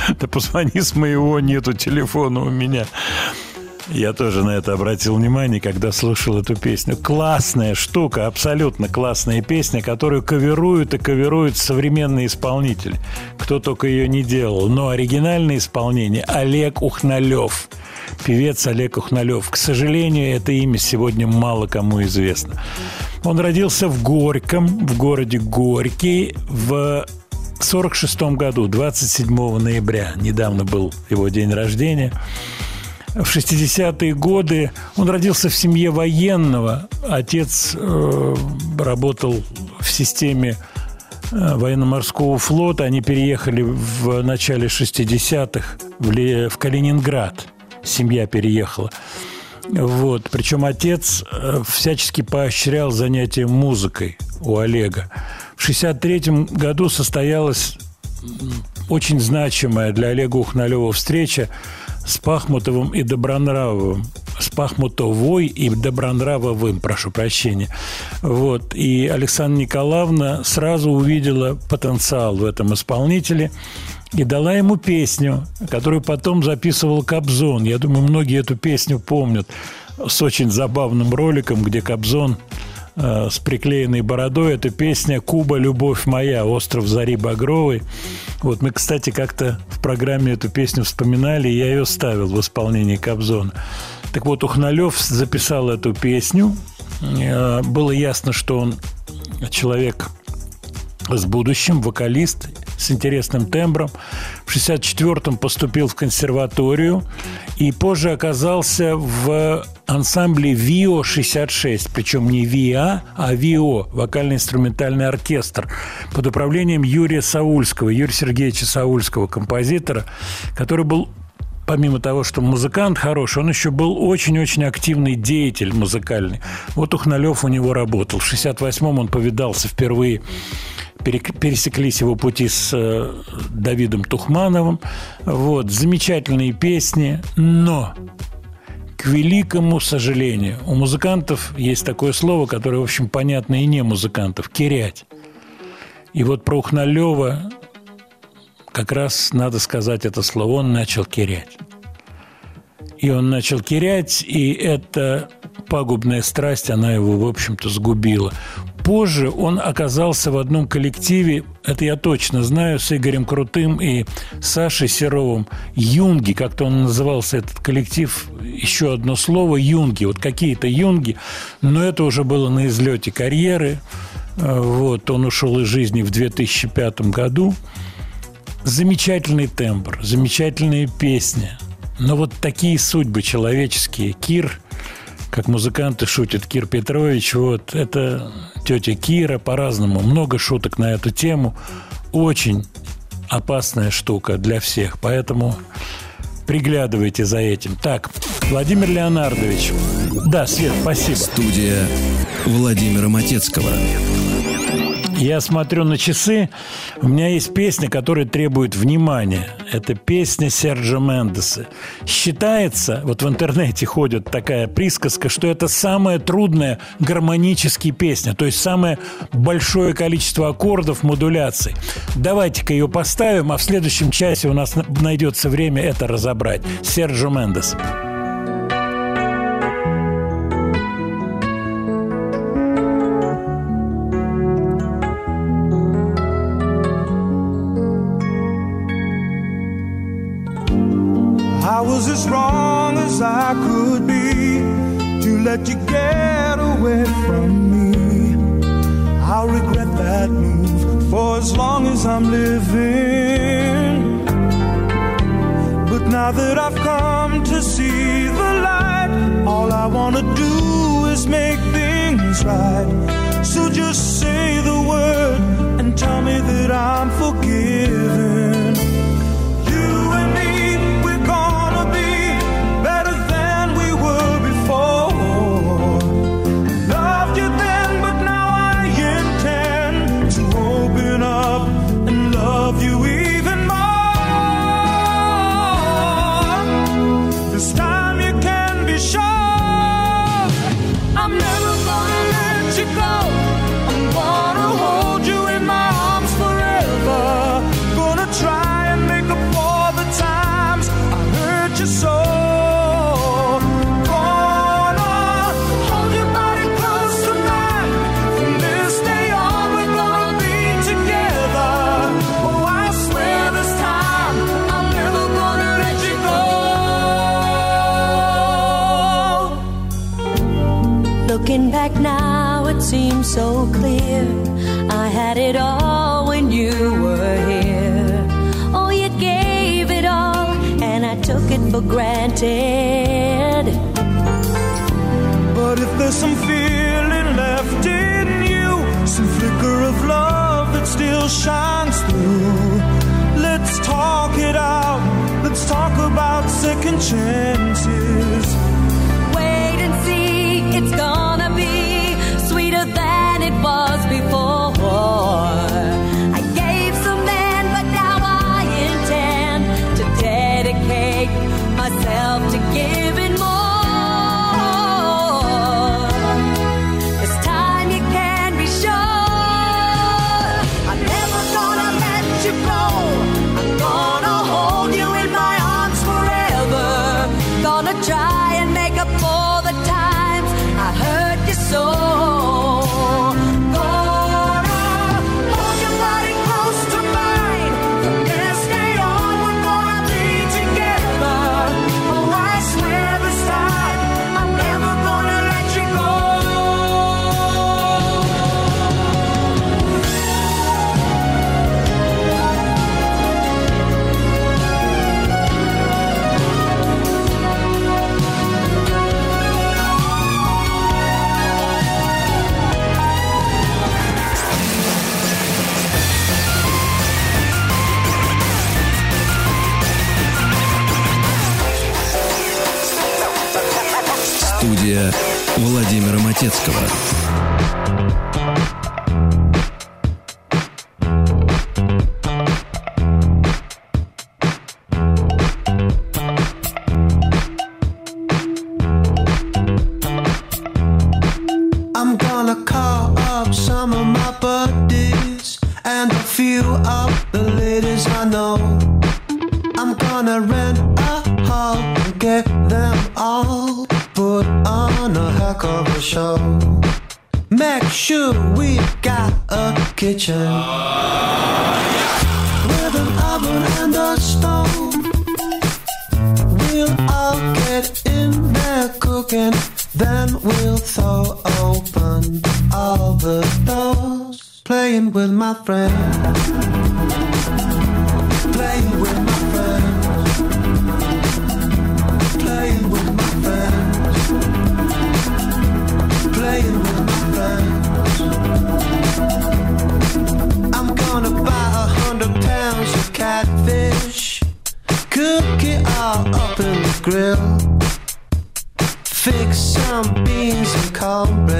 (laughs) Да позвони с моего, нету телефона у меня. Я тоже на это обратил внимание, когда слушал эту песню. Классная штука, абсолютно классная песня, которую каверуют и каверуют современные исполнители. Кто только ее не делал. Но оригинальное исполнение Олег Ухналев. Певец Олег Ухналев. К сожалению, это имя сегодня мало кому известно. Он родился в Горьком, в городе Горький, в 1946 году, 27 ноября. Недавно был его день рождения. В 60-е годы он родился в семье военного. Отец э, работал в системе э, военно-морского флота. Они переехали в начале 60-х в, в Калининград. Семья переехала. Вот. Причем отец э, всячески поощрял занятия музыкой у Олега. В 63 году состоялась очень значимая для Олега Ухналева встреча с Пахмутовым и Добронравовым. С Пахмутовой и Добронравовым, прошу прощения. Вот. И Александра Николаевна сразу увидела потенциал в этом исполнителе и дала ему песню, которую потом записывал Кобзон. Я думаю, многие эту песню помнят с очень забавным роликом, где Кобзон э, с приклеенной бородой. Это песня «Куба, любовь моя», «Остров зари багровой». Вот мы, кстати, как-то в программе эту песню вспоминали, и я ее ставил в исполнении Кобзона. Так вот, Ухналев записал эту песню. Э, Было ясно, что он человек с будущим, вокалист с интересным тембром. В 64-м поступил в консерваторию и позже оказался в ансамбле ВИО-66, причем не ВИА, а ВИО, вокально-инструментальный оркестр, под управлением Юрия Саульского, Юрия Сергеевича Саульского, композитора, который был помимо того, что музыкант хороший, он еще был очень-очень активный деятель музыкальный. Вот Ухналев у него работал. В 68-м он повидался впервые пересеклись его пути с э, Давидом Тухмановым. Вот, замечательные песни, но к великому сожалению, у музыкантов есть такое слово, которое, в общем, понятно и не музыкантов – «керять». И вот про Ухналева как раз надо сказать это слово, он начал керять. И он начал керять, и эта пагубная страсть, она его, в общем-то, сгубила. Позже он оказался в одном коллективе, это я точно знаю, с Игорем Крутым и Сашей Серовым. Юнги, как-то он назывался, этот коллектив, еще одно слово, юнги, вот какие-то юнги, но это уже было на излете карьеры. Э, Вот, он ушел из жизни в 2005 году. Замечательный тембр, замечательные песни. Но вот такие судьбы человеческие. Кир, как музыканты шутят, Кир Петрович, вот это тетя Кира по-разному. Много шуток на эту тему. Очень опасная штука для всех. Поэтому приглядывайте за этим. Так, Владимир Леонардович. Да, Свет, спасибо. Студия Владимира Матецкого. Я смотрю на часы. У меня есть песня, которая требует внимания. Это песня Серджа Мендеса. Считается, вот в интернете ходит такая присказка, что это самая трудная гармонически песня, то есть самое большое количество аккордов, модуляций. Давайте-ка ее поставим, а в следующем часе у нас найдется время это разобрать. Серджо Мендес. I was as wrong as I could be to let you get away from me. I'll regret that move for as long as I'm living. But now that I've come to see the light, all I want to do is make things right. So just say the word and tell me that I'm forgiven. dead. But if there's some feeling left in you, some flicker of love that still shines through, let's talk it out. Let's talk about second chance. Матецкого. grill. Fix some beans and cornbread.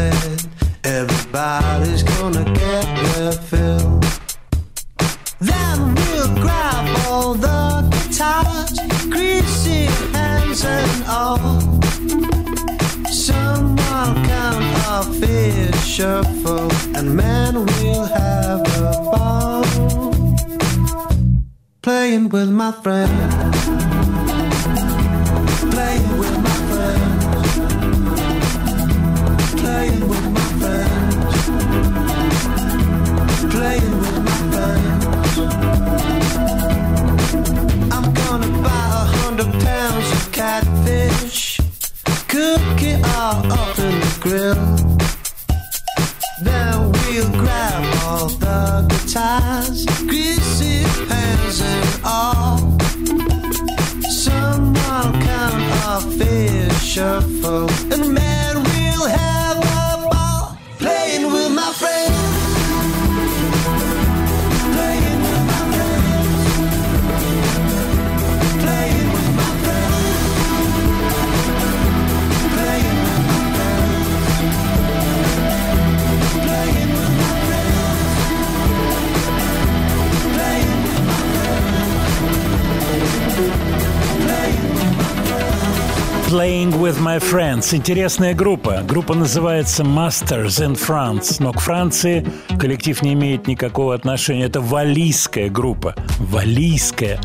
Friends. Интересная группа. Группа называется Masters in France. Но к Франции коллектив не имеет никакого отношения. Это валийская группа. Валийская.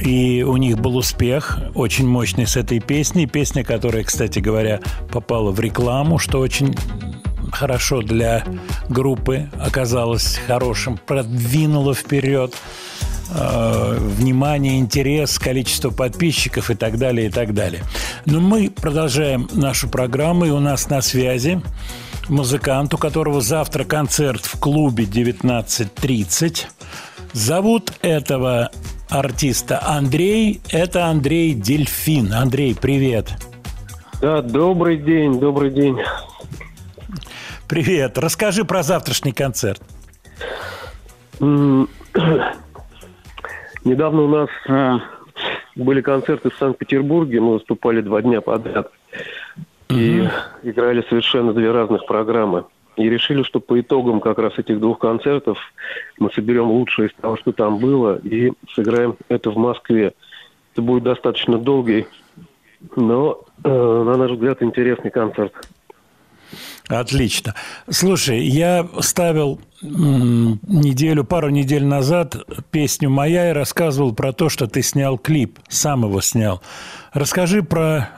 И у них был успех очень мощный с этой песней. Песня, которая, кстати говоря, попала в рекламу, что очень хорошо для группы оказалось хорошим, продвинуло вперед э, внимание, интерес, количество подписчиков и так далее, и так далее. Но мы продолжаем нашу программу, и у нас на связи музыкант, у которого завтра концерт в клубе 19.30. Зовут этого артиста Андрей. Это Андрей Дельфин. Андрей, привет. Да, добрый день, добрый день. Привет. Расскажи про завтрашний концерт. Недавно у нас а, были концерты в Санкт-Петербурге, мы выступали два дня подряд. И играли совершенно две разных программы. И решили, что по итогам как раз этих двух концертов мы соберем лучшее из того, что там было, и сыграем это в Москве. Это будет достаточно долгий, но, э, на наш взгляд, интересный концерт. Отлично. Слушай, я ставил неделю, пару недель назад песню «Моя» и рассказывал про то, что ты снял клип, сам его снял. Расскажи про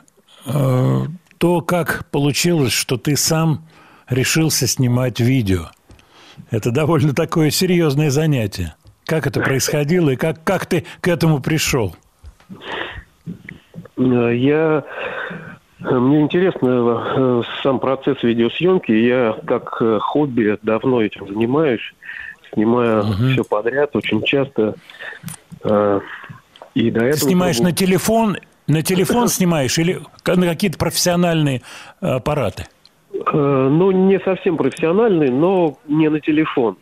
э, то, как получилось, что ты сам решился снимать видео. Это довольно такое серьезное занятие. Как это происходило и как, как ты к этому пришел? Э, Я мне интересно э, сам процесс видеосъемки. Я как э, хобби давно этим занимаюсь, снимаю все подряд, очень часто. Э, И до Ты этого снимаешь пробовал- на телефон, на телефон снимаешь или на какие-то профессиональные аппараты? Ну, не совсем профессиональный, но не на телефон.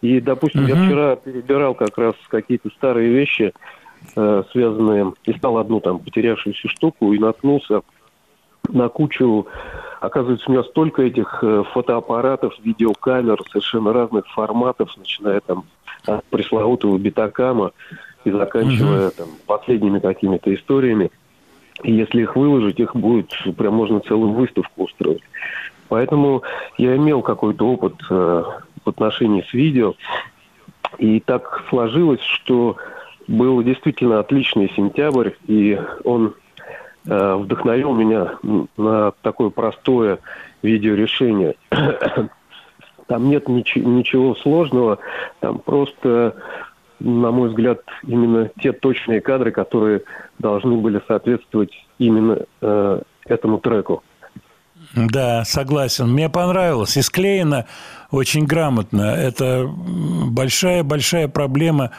И, допустим, я Мгм. вчера перебирал как раз какие-то старые вещи, связанные, искал одну там потерявшуюся штуку и наткнулся на кучу, оказывается, у меня столько этих э, фотоаппаратов, видеокамер совершенно разных форматов, начиная там от пресловутого битакама и заканчивая Мгм. там последними какими-то историями. И если их выложить, их будет прям можно целую выставку устроить. Поэтому я имел какой-то опыт э, в отношении с видео. И так сложилось, что был действительно отличный сентябрь, и он вдохновил меня на такое простое видеорешение. (clears throat) Там нет нич- ничего сложного, там просто, на мой взгляд, именно те точные кадры, которые должны были соответствовать именно э, этому треку. Да, согласен. Мне понравилось. И склеено очень грамотно. Это большая-большая проблема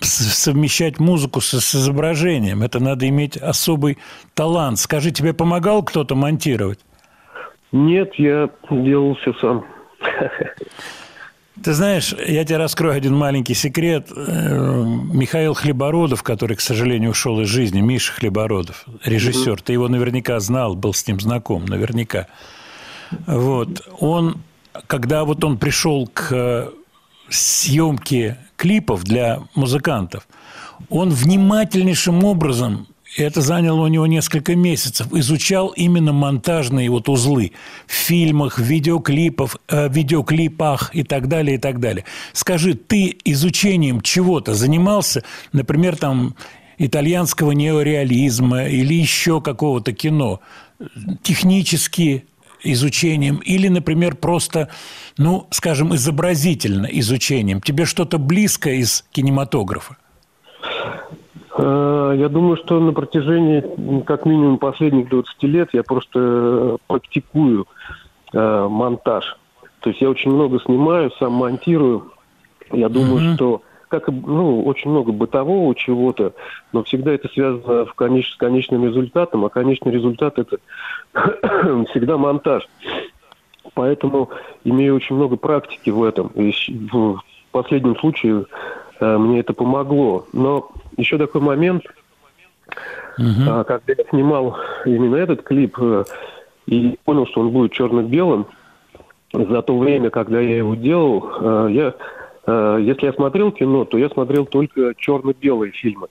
совмещать музыку с, с изображением. Это надо иметь особый талант. Скажи, тебе помогал кто-то монтировать? Нет, я делал все сам. Ты знаешь, я тебе раскрою один маленький секрет. Э, Михаил Хлебородов, который, к сожалению, ушел из жизни, Миша Хлебородов, режиссер, ты его наверняка знал, был с ним знаком, наверняка. Вот, он, когда вот он пришел к съемке клипов для музыкантов, он внимательнейшим образом и это заняло у него несколько месяцев. Изучал именно монтажные вот узлы в фильмах, в видеоклипах, э, видеоклипах и так далее, и так далее. Скажи, ты изучением чего-то занимался, например, там итальянского неореализма или еще какого-то кино, технически изучением или, например, просто, ну, скажем, изобразительно изучением? Тебе что-то близкое из кинематографа? Э, Я думаю, что на протяжении как минимум последних 20 лет я просто э, практикую э, монтаж. То есть я очень много снимаю, сам монтирую. Я думаю, Мгм. что как ну, очень много бытового чего-то, но всегда это связано в конеч- с конечным результатом, а конечный результат это (clears throat) всегда монтаж. Поэтому имею очень много практики в этом. И в последнем случае э, мне это помогло. Но еще такой момент, а, когда я снимал именно этот клип э, и понял, что он будет черно-белым, за то время, когда я его делал, э, я, э, если я смотрел кино, то я смотрел только черно-белые фильмы,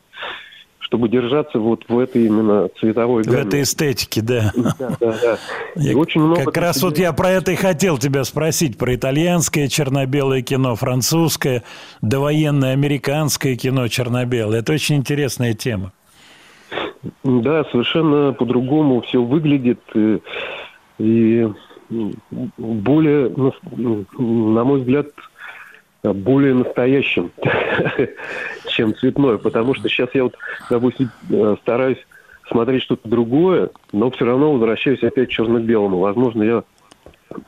чтобы держаться вот в этой именно цветовой В гамме. этой эстетике, да. Да, да, да. (laughs) И Я- очень много как раз вот я про это и хотел тебя спросить, про итальянское черно-белое кино, французское, довоенное американское кино черно-белое. Это очень интересная тема. Да, совершенно по-другому все выглядит э, и более, нас- на мой взгляд, более настоящим, (laughs) чем цветное, потому что сейчас я вот, допустим, э, стараюсь смотреть что-то другое, но все равно возвращаюсь опять к черно-белому. Возможно, я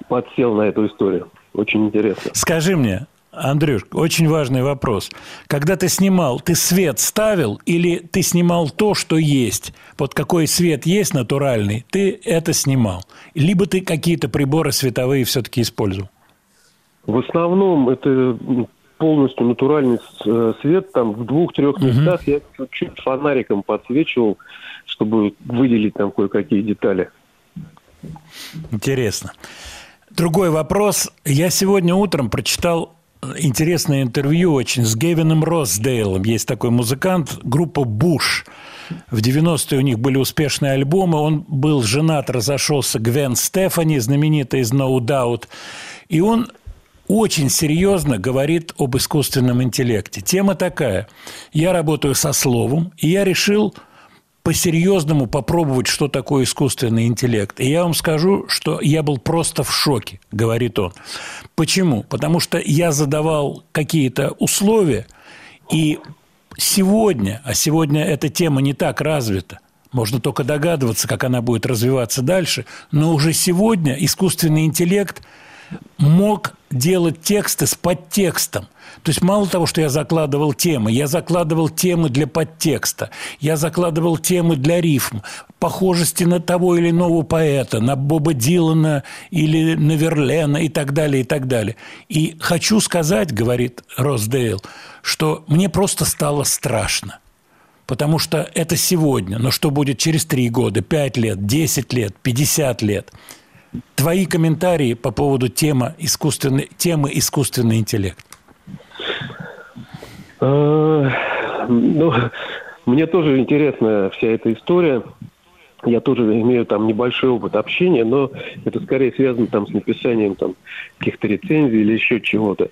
подсел на эту историю. Очень интересно. Скажи мне, Андрюш, очень важный вопрос. Когда ты снимал, ты свет ставил или ты снимал то, что есть? Вот какой свет есть натуральный, ты это снимал. Либо ты какие-то приборы световые все-таки использовал? В основном это полностью натуральный э, свет. Там в двух-трех местах я чуть-чуть фонариком подсвечивал, чтобы выделить там кое-какие детали. Интересно. Другой вопрос. Я сегодня утром прочитал интересное интервью очень с Гевином Росдейлом. Есть такой музыкант, группа «Буш». В 90-е у них были успешные альбомы. Он был женат, разошелся Гвен Стефани, знаменитая из No Doubt. И он очень серьезно говорит об искусственном интеллекте. Тема такая. Я работаю со словом, и я решил по-серьезному попробовать, что такое искусственный интеллект. И я вам скажу, что я был просто в шоке, говорит он. Почему? Потому что я задавал какие-то условия, и сегодня, а сегодня эта тема не так развита, можно только догадываться, как она будет развиваться дальше, но уже сегодня искусственный интеллект мог делать тексты с подтекстом. То есть мало того, что я закладывал темы, я закладывал темы для подтекста, я закладывал темы для рифм, похожести на того или иного поэта, на Боба Дилана или на Верлена и так далее, и так далее. И хочу сказать, говорит Росдейл, что мне просто стало страшно. Потому что это сегодня, но что будет через три года, пять лет, 10 лет, 50 лет? Твои комментарии по поводу темы искусственный, темы искусственный интеллект. Э, Ну, мне тоже интересна вся эта история. Я тоже имею там небольшой опыт общения, но это скорее связано там с написанием там каких-то рецензий или еще чего-то.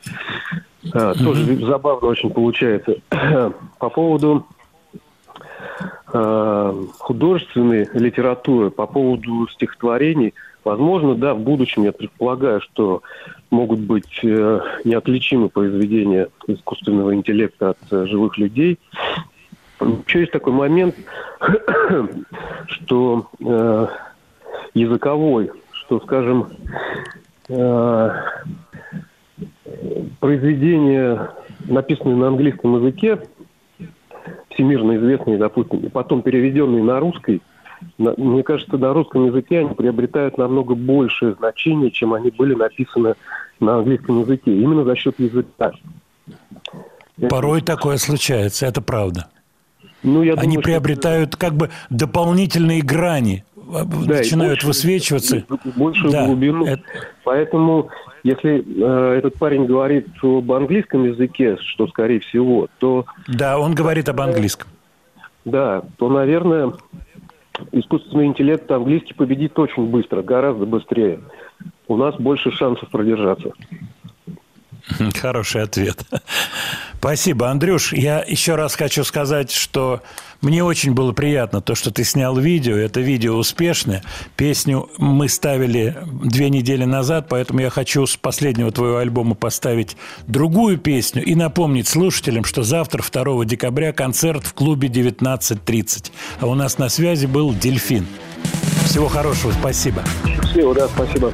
А, Тоже забавно очень получается. (clears throat) По поводу э, художественной литературы, по поводу стихотворений, возможно, да, в будущем я предполагаю, что могут быть э, неотличимы произведения искусственного интеллекта от э, живых людей. Еще есть такой момент, (coughs) что э, языковой, что, скажем, э, произведения, написанные на английском языке, всемирно известные, допустим, и потом переведенные на русский, мне кажется, на русском языке они приобретают намного большее значение, чем они были написаны на английском языке, именно за счет языка. Порой такое случается, это правда. Ну, я Они думаю, что- приобретают как бы дополнительные грани, Да, и начинают больше- высвечиваться. большую Да, глубину. это- Поэтому, если э, этот парень говорит об английском языке, что скорее всего, то Да, он говорит об английском. да, то, наверное, искусственный интеллект английский победит очень быстро, гораздо быстрее. У нас больше шансов продержаться. Хороший ответ. Спасибо, Андрюш. Я еще раз хочу сказать, что мне очень было приятно то, что ты снял видео. Это видео успешное. Песню мы ставили две недели назад, поэтому я хочу с последнего твоего альбома поставить другую песню и напомнить слушателям, что завтра, 2 декабря, концерт в клубе 19.30. А у нас на связи был Дельфин. Всего хорошего, спасибо. Счастливо, да, спасибо.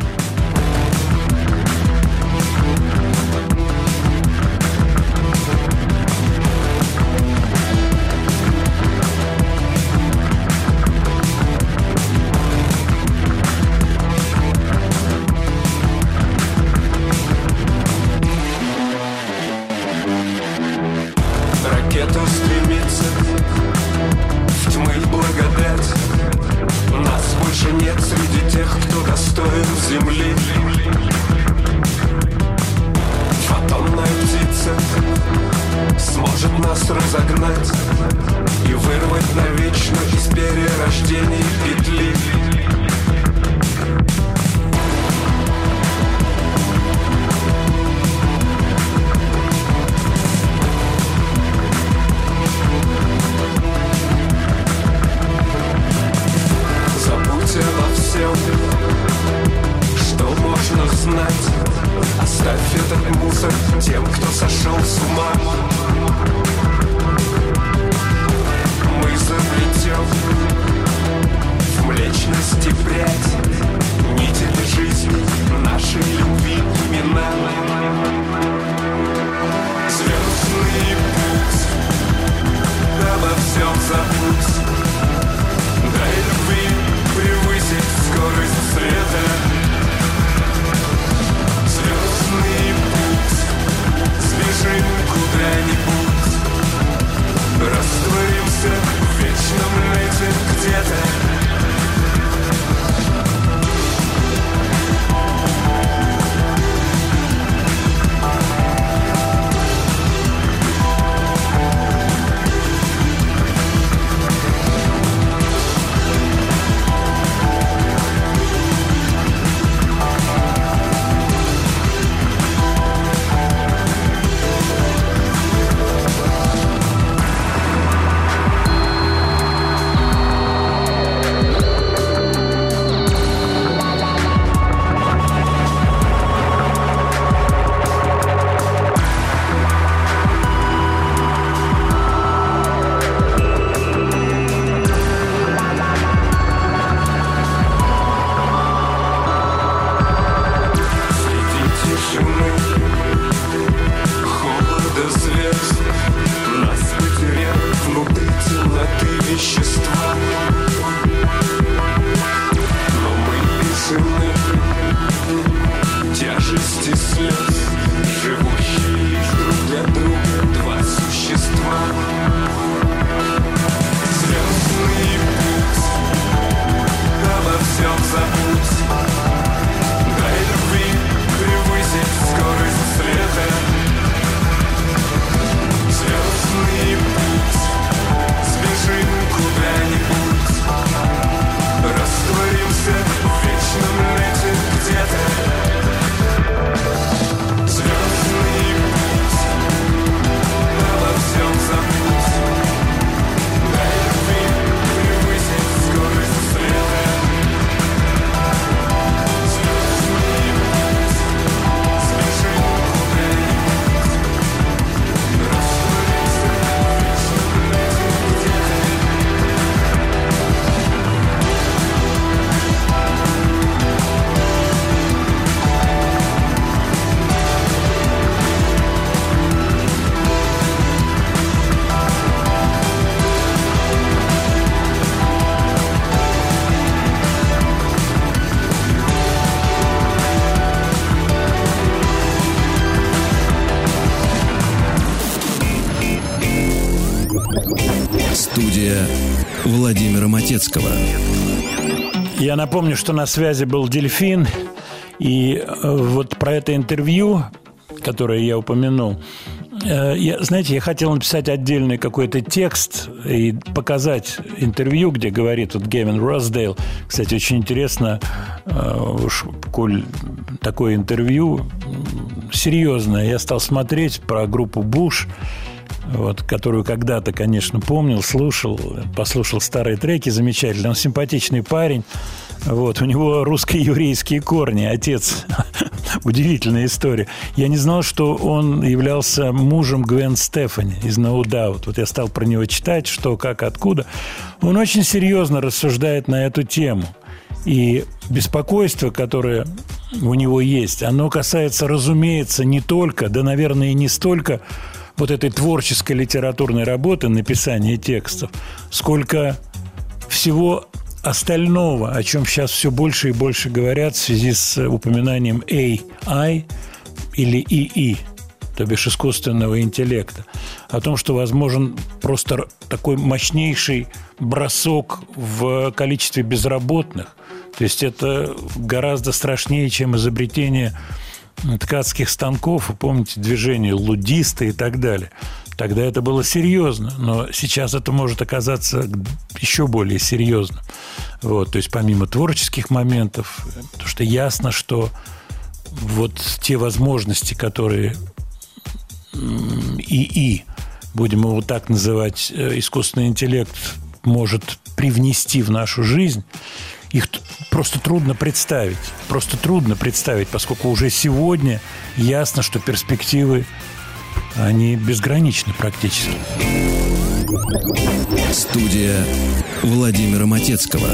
Что на связи был Дельфин, и э, вот про это интервью, которое я упомянул, э, я, знаете, я хотел написать отдельный какой-то текст и показать интервью, где говорит вот Гевин Росдейл. Кстати, очень интересно, э, уж коль такое интервью серьезное. Я стал смотреть про группу Буш, вот, которую когда-то, конечно, помнил, слушал, послушал старые треки, замечательно. Он симпатичный парень. Вот, у него русско-еврейские корни, отец. (laughs) Удивительная история. Я не знал, что он являлся мужем Гвен Стефани из No Doubt. Вот я стал про него читать, что, как, откуда. Он очень серьезно рассуждает на эту тему. И беспокойство, которое у него есть, оно касается, разумеется, не только, да, наверное, и не столько вот этой творческой литературной работы, написания текстов, сколько всего остального, о чем сейчас все больше и больше говорят в связи с упоминанием AI или ИИ, то бишь искусственного интеллекта. о том, что возможен просто такой мощнейший бросок в количестве безработных. То есть это гораздо страшнее, чем изобретение ткацких станков, помните движение лудиста и так далее. Тогда это было серьезно, но сейчас это может оказаться еще более серьезным. Вот, то есть помимо творческих моментов, потому что ясно, что вот те возможности, которые ИИ, будем его так называть, э, искусственный интеллект может привнести в нашу жизнь, их просто трудно представить. Просто трудно представить, поскольку уже сегодня ясно, что перспективы, они безграничны практически. Студия Владимира Матецкого.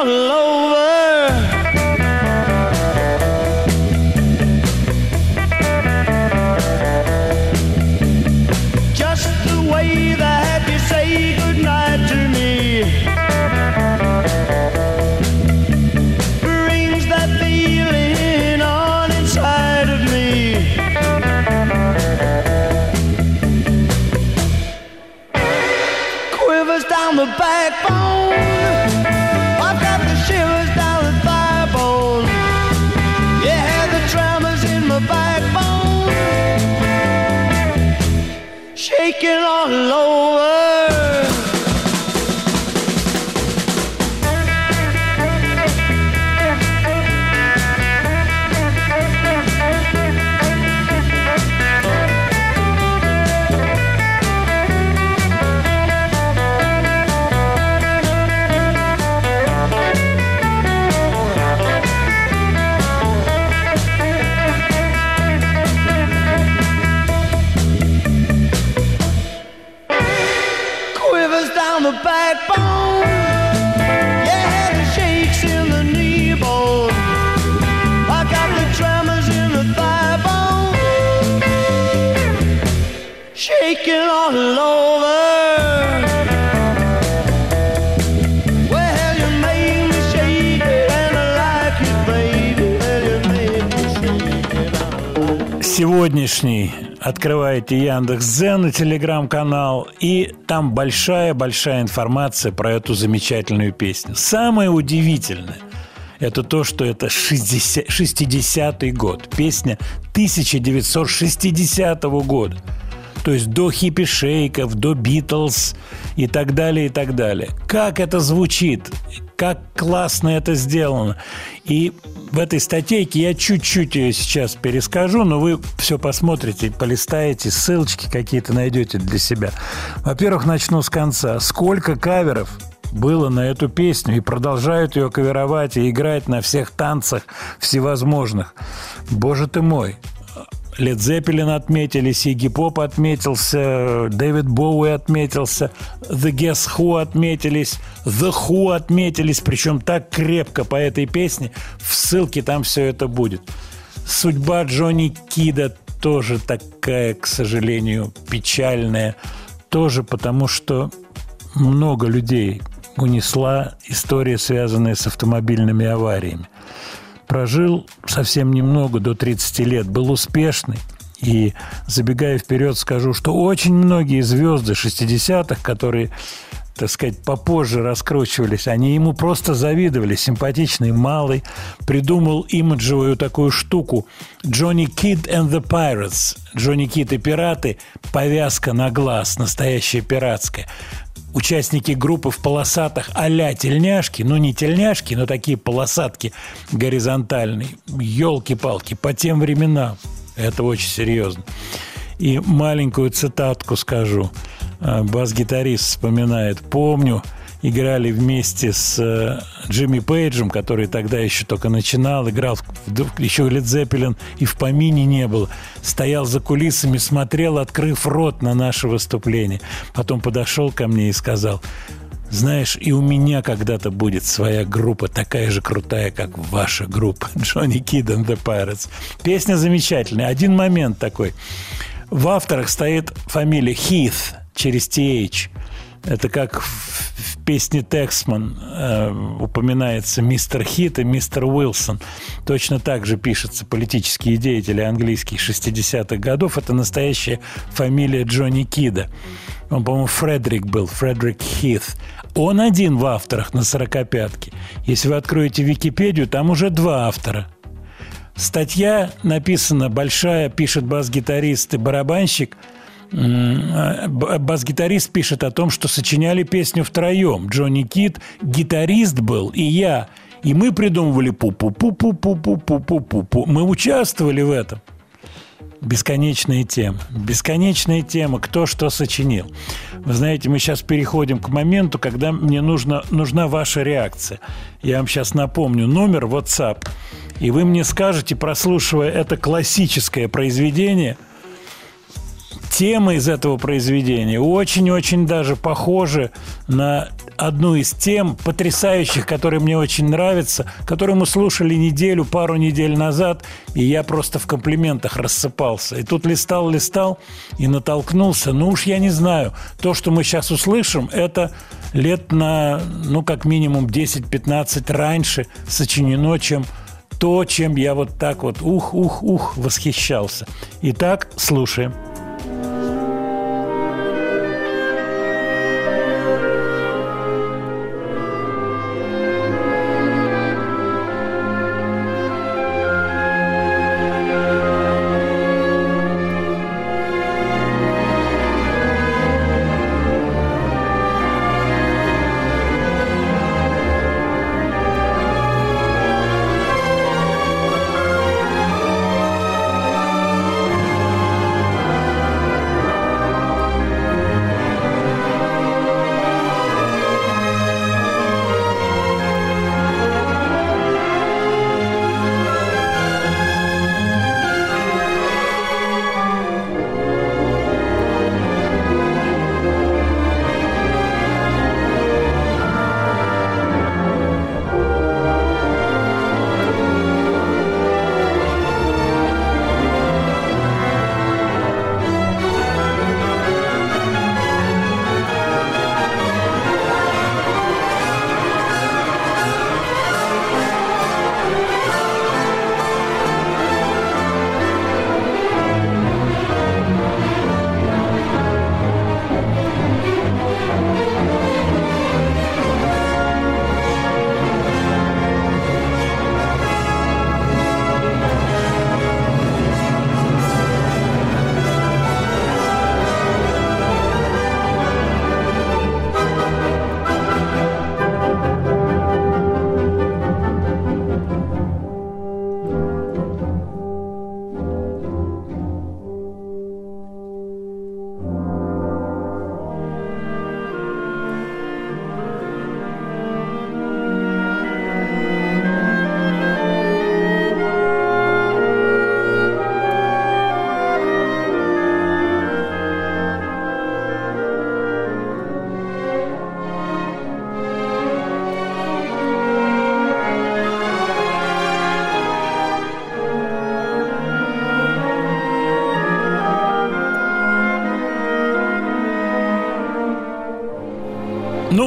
all alone. Открываете Яндекс Дзен и телеграм-канал, и там большая-большая информация про эту замечательную песню. Самое удивительное – это то, что это 60 60-й год, песня 1960 года. То есть до хиппи-шейков, до Битлз и так далее, и так далее. Как это звучит, как классно это сделано. И в этой статейке я чуть-чуть ее сейчас перескажу, но вы все посмотрите, полистаете, ссылочки какие-то найдете для себя. Во-первых, начну с конца. Сколько каверов было на эту песню и продолжают ее каверовать и играть на всех танцах всевозможных. Боже ты мой, Лед Зеппелин отметились, Игги Поп отметился, Дэвид Боуи отметился, The Guess Who отметились, The Who отметились, причем так крепко по этой песне. В ссылке там все это будет. Судьба Джонни Кида тоже такая, к сожалению, печальная. Тоже потому, что много людей унесла история, связанная с автомобильными авариями прожил совсем немного, до 30 лет, был успешный. И забегая вперед, скажу, что очень многие звезды 60-х, которые, так сказать, попозже раскручивались, они ему просто завидовали. Симпатичный малый придумал имиджевую такую штуку «Джонни Кид and the Pirates». «Джонни Кид и пираты», повязка на глаз, настоящая пиратская участники группы в полосатых а-ля тельняшки, ну не тельняшки, но такие полосатки горизонтальные. Елки-палки, по тем временам. Это очень серьезно. И маленькую цитатку скажу. А, Бас-гитарист вспоминает. «Помню, играли вместе с э, Джимми Пейджем, который тогда еще только начинал, играл, еще Лед Зеппелин и в помине не было. Стоял за кулисами, смотрел, открыв рот на наше выступление. Потом подошел ко мне и сказал, знаешь, и у меня когда-то будет своя группа, такая же крутая, как ваша группа, (laughs) Джонни Кид and the Pirates. Песня замечательная. Один момент такой. В авторах стоит фамилия Heath через TH. Это как в, песне Тексман э, упоминается мистер Хит и мистер Уилсон. Точно так же пишутся политические деятели английских 60-х годов. Это настоящая фамилия Джонни Кида. Он, по-моему, Фредерик был, Фредерик Хит. Он один в авторах на сорокопятке. Если вы откроете Википедию, там уже два автора. Статья написана большая, пишет бас-гитарист и барабанщик. Б- Бас-гитарист пишет о том, что сочиняли песню втроем. Джонни Кит, гитарист был, и я. И мы придумывали пу-пу-пу-пу-пу-пу-пу-пу-пу. Мы участвовали в этом. Бесконечные темы. Бесконечные темы. Кто что сочинил. Вы знаете, мы сейчас переходим к моменту, когда мне нужно, нужна ваша реакция. Я вам сейчас напомню номер WhatsApp. И вы мне скажете, прослушивая это классическое произведение, темы из этого произведения очень-очень даже похожи на одну из тем потрясающих, которые мне очень нравятся, которые мы слушали неделю, пару недель назад, и я просто в комплиментах рассыпался. И тут листал-листал и натолкнулся. Ну уж я не знаю. То, что мы сейчас услышим, это лет на, ну, как минимум 10-15 раньше сочинено, чем то, чем я вот так вот ух-ух-ух восхищался. Итак, слушаем. Thank you.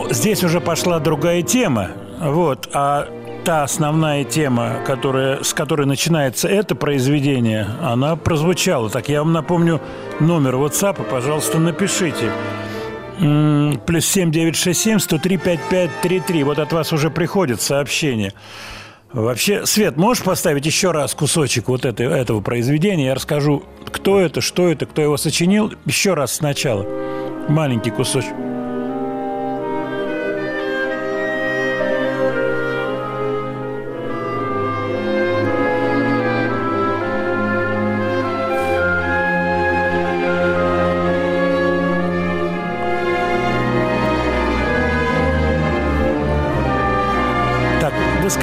Здесь уже пошла другая тема. Вот. А та основная тема, которая, с которой начинается это произведение, она прозвучала. Так я вам напомню номер WhatsApp, пожалуйста, напишите. Плюс 7967 103 5533. Вот от вас уже приходит сообщение. Вообще, Свет, можешь поставить еще раз кусочек вот этой, этого произведения? Я расскажу, кто это, что это, кто его сочинил. Еще раз сначала. Маленький кусочек.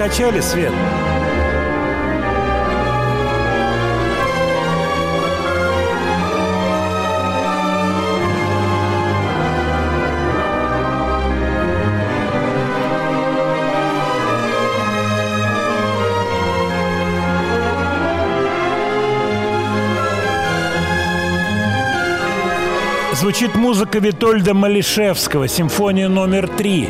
Вы скачали, Свет? Звучит музыка Витольда Малишевского, симфония номер три.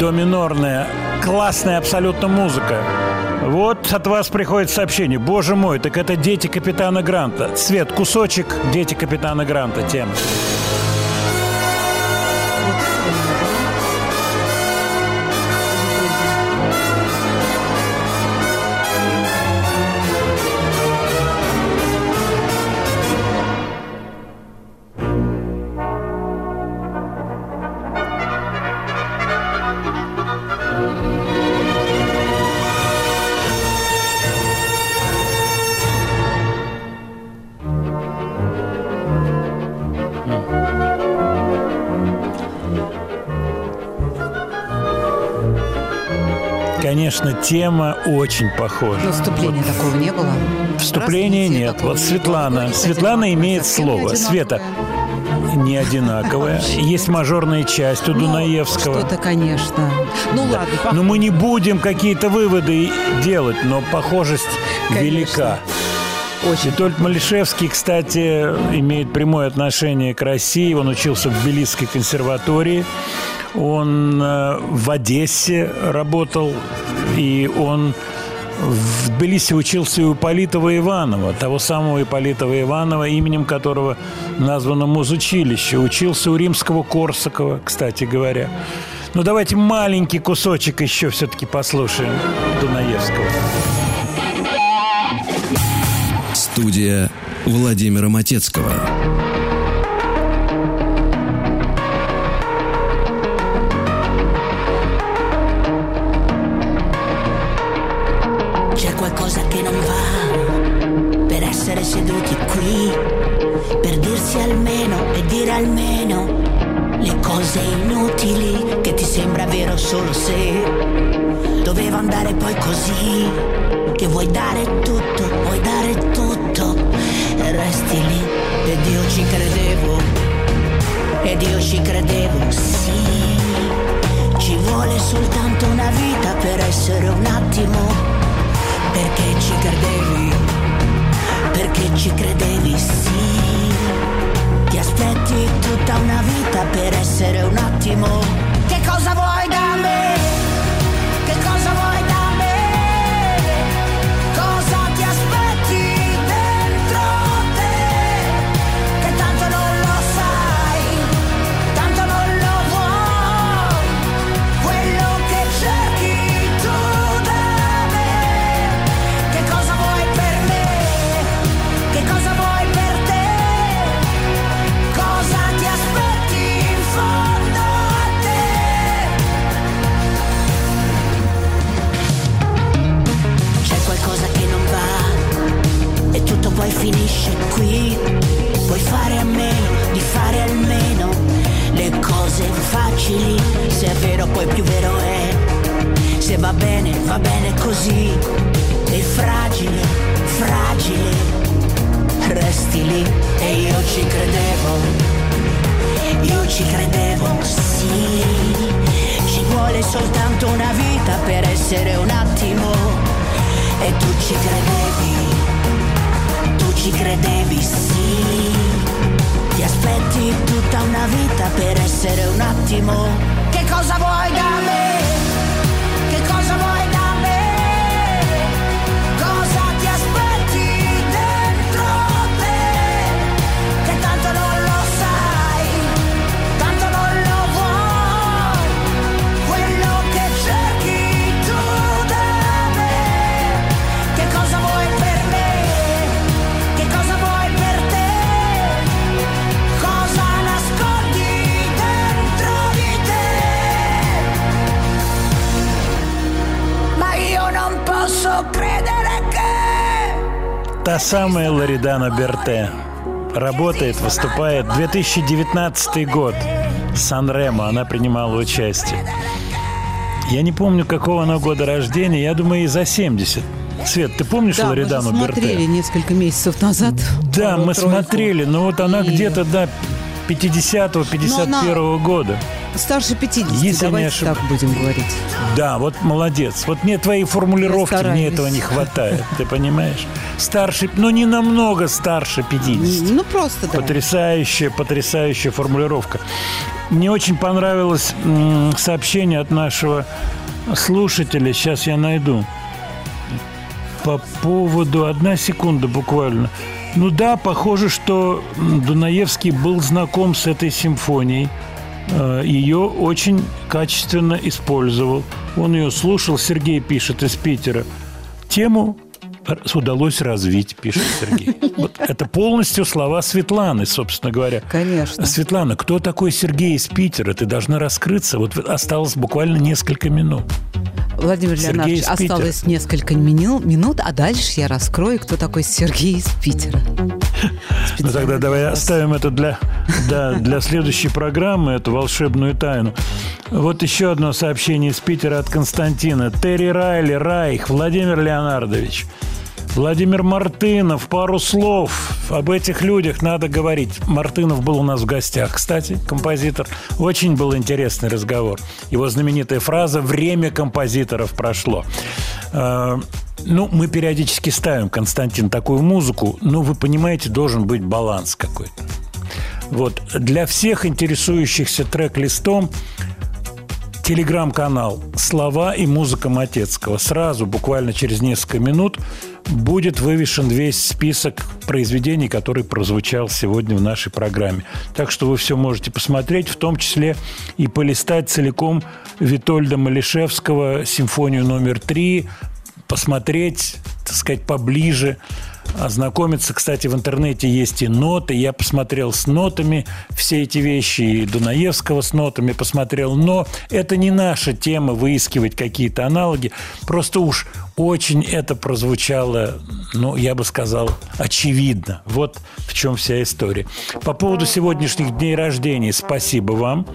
До минорная, классная абсолютно музыка. Вот от вас приходит сообщение. Боже мой, так это дети капитана Гранта. Свет, кусочек дети капитана Гранта тема. Тема очень похожа. Но вступления такого не было. Вступления нет. Вот Светлана. Светлана имеет слово. Света не одинаковая. Есть мажорная часть у Дунаевского. Что-то, конечно. Ну ладно, пох- Но мы не будем какие-то выводы делать, но похожесть велика. Очень. Витольд Малишевский, кстати, имеет прямое отношение к России. Он учился в Тбилисской консерватории. Он э, в Одессе работал, и он в Тбилиси учился у Политова Иванова, того самого Ипполитова Иванова, именем которого названо музучилище. Учился у римского Корсакова, кстати говоря. Ну, давайте маленький кусочек еще все-таки послушаем Дунаевского. Студия Владимира Матецкого. Inutili che ti sembra vero solo se doveva andare poi così, che vuoi dare tutto, vuoi dare tutto e resti lì ed io ci credevo, ed io ci credevo, sì. Ci vuole soltanto una vita per essere un attimo perché ci credevi, perché ci credevi, sì. Ti aspetti tutta una vita per essere un attimo. Che cosa vuoi da me? Che cosa vuoi qui. Puoi fare a meno di fare almeno le cose facili. Se è vero poi più vero è. Se va bene, va bene così. E fragile, fragile. Resti lì e io ci credevo. Io ci credevo, sì. Ci vuole soltanto una vita per essere un attimo. E tu ci credevi, ci credevi, sì. Ti aspetti tutta una vita per essere un attimo. Che cosa vuoi da me? Та самая Лоридана Берте. Работает, выступает. 2019 год. Сан-Ремо, она принимала участие. Я не помню, какого она года рождения. Я думаю, ей за 70. Свет, ты помнишь Да, мы же Лоридану смотрели Берте? несколько месяцев назад. Да, мы «Тройку». смотрели, но вот она И- где-то, да, 50-51 года. Старше 50, Если давайте ошиб- так будем говорить. Да, вот молодец. Вот мне твоей формулировки, мне этого не хватает, ты понимаешь? Старше, но не намного старше 50. Ну, просто да. Потрясающая, потрясающая формулировка. Мне очень понравилось сообщение от нашего слушателя. Сейчас я найду. По поводу... Одна секунда буквально. Ну да, похоже, что Дунаевский был знаком с этой симфонией. Э, Ее очень качественно использовал. Он ее слушал. Сергей пишет из Питера. Тему удалось развить, пишет Сергей. (laughs) Вот это полностью слова Светланы, собственно говоря. Конечно. Светлана, кто такой Сергей из Питера? Ты должна раскрыться. Вот осталось буквально несколько минут. Владимир Сергей Леонардович, осталось несколько мину- минут, а дальше я раскрою, кто такой Сергей из Питера. Ну тогда давай оставим это для, да, для следующей программы, эту волшебную тайну. Вот еще одно сообщение из Питера от Константина. Терри Райли, Райх, Владимир Леонардович. Владимир Мартынов, пару слов. Об этих людях надо говорить. Мартынов был у нас в гостях, кстати, композитор. Очень был интересный разговор. Его знаменитая фраза «Время композиторов прошло». Э, Ну, мы периодически ставим, Константин, такую музыку, но вы понимаете, должен быть баланс какой-то. Вот. Для всех интересующихся трек-листом телеграм-канал «Слова и музыка Матецкого». Сразу, буквально через несколько минут, будет вывешен весь список произведений, который прозвучал сегодня в нашей программе. Так что вы все можете посмотреть, в том числе и полистать целиком Витольда Малишевского «Симфонию номер три», посмотреть, так сказать, поближе, ознакомиться. Кстати, в интернете есть и ноты. Я посмотрел с нотами все эти вещи, и Дунаевского с нотами посмотрел. Но это не наша тема выискивать какие-то аналоги. Просто уж очень это прозвучало, ну, я бы сказал, очевидно. Вот в чем вся история. По поводу сегодняшних дней рождения, спасибо вам.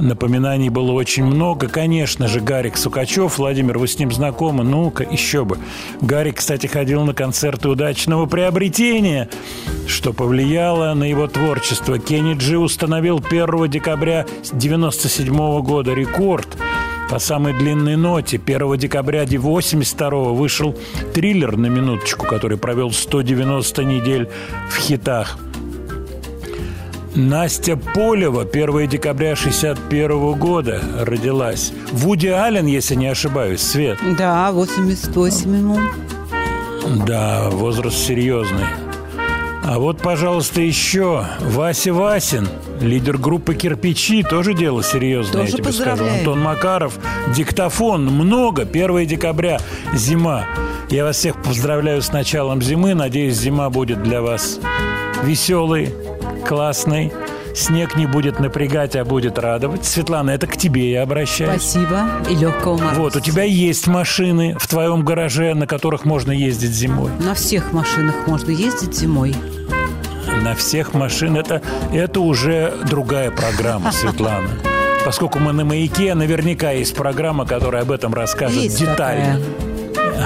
Напоминаний было очень много. Конечно же, Гарик Сукачев. Владимир, вы с ним знакомы? Ну-ка, еще бы. Гарик, кстати, ходил на концерты удачного приобретения, что повлияло на его творчество. Кенни Джи установил 1 декабря 1997 года рекорд по самой длинной ноте. 1 декабря 1982 вышел триллер на минуточку, который провел 190 недель в хитах. Настя Полева 1 декабря 61 года родилась. Вуди Аллен, если не ошибаюсь, Свет. Да, 88 ему. Да, возраст серьезный. А вот, пожалуйста, еще Вася Васин, лидер группы «Кирпичи», тоже дело серьезное, Тоже я тебе скажу. поздравляю. Антон Макаров, диктофон, много, 1 декабря, зима. Я вас всех поздравляю с началом зимы, надеюсь, зима будет для вас веселой, классной. Снег не будет напрягать, а будет радовать. Светлана, это к тебе я обращаюсь. Спасибо. И легкого мороза. Вот, у тебя есть машины в твоем гараже, на которых можно ездить зимой. На всех машинах можно ездить зимой. На всех машин. Это, это уже другая программа, (laughs) Светлана. Поскольку мы на маяке, наверняка есть программа, которая об этом расскажет Есть детально.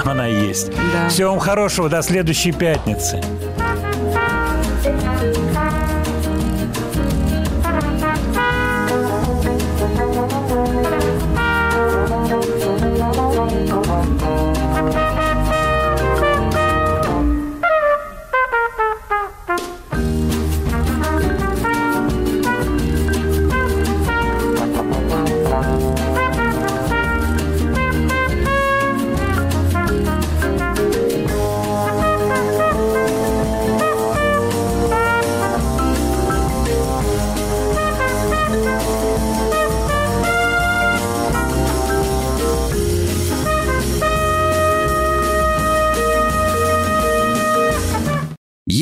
Она есть. Да. Всего вам хорошего. До следующей пятницы.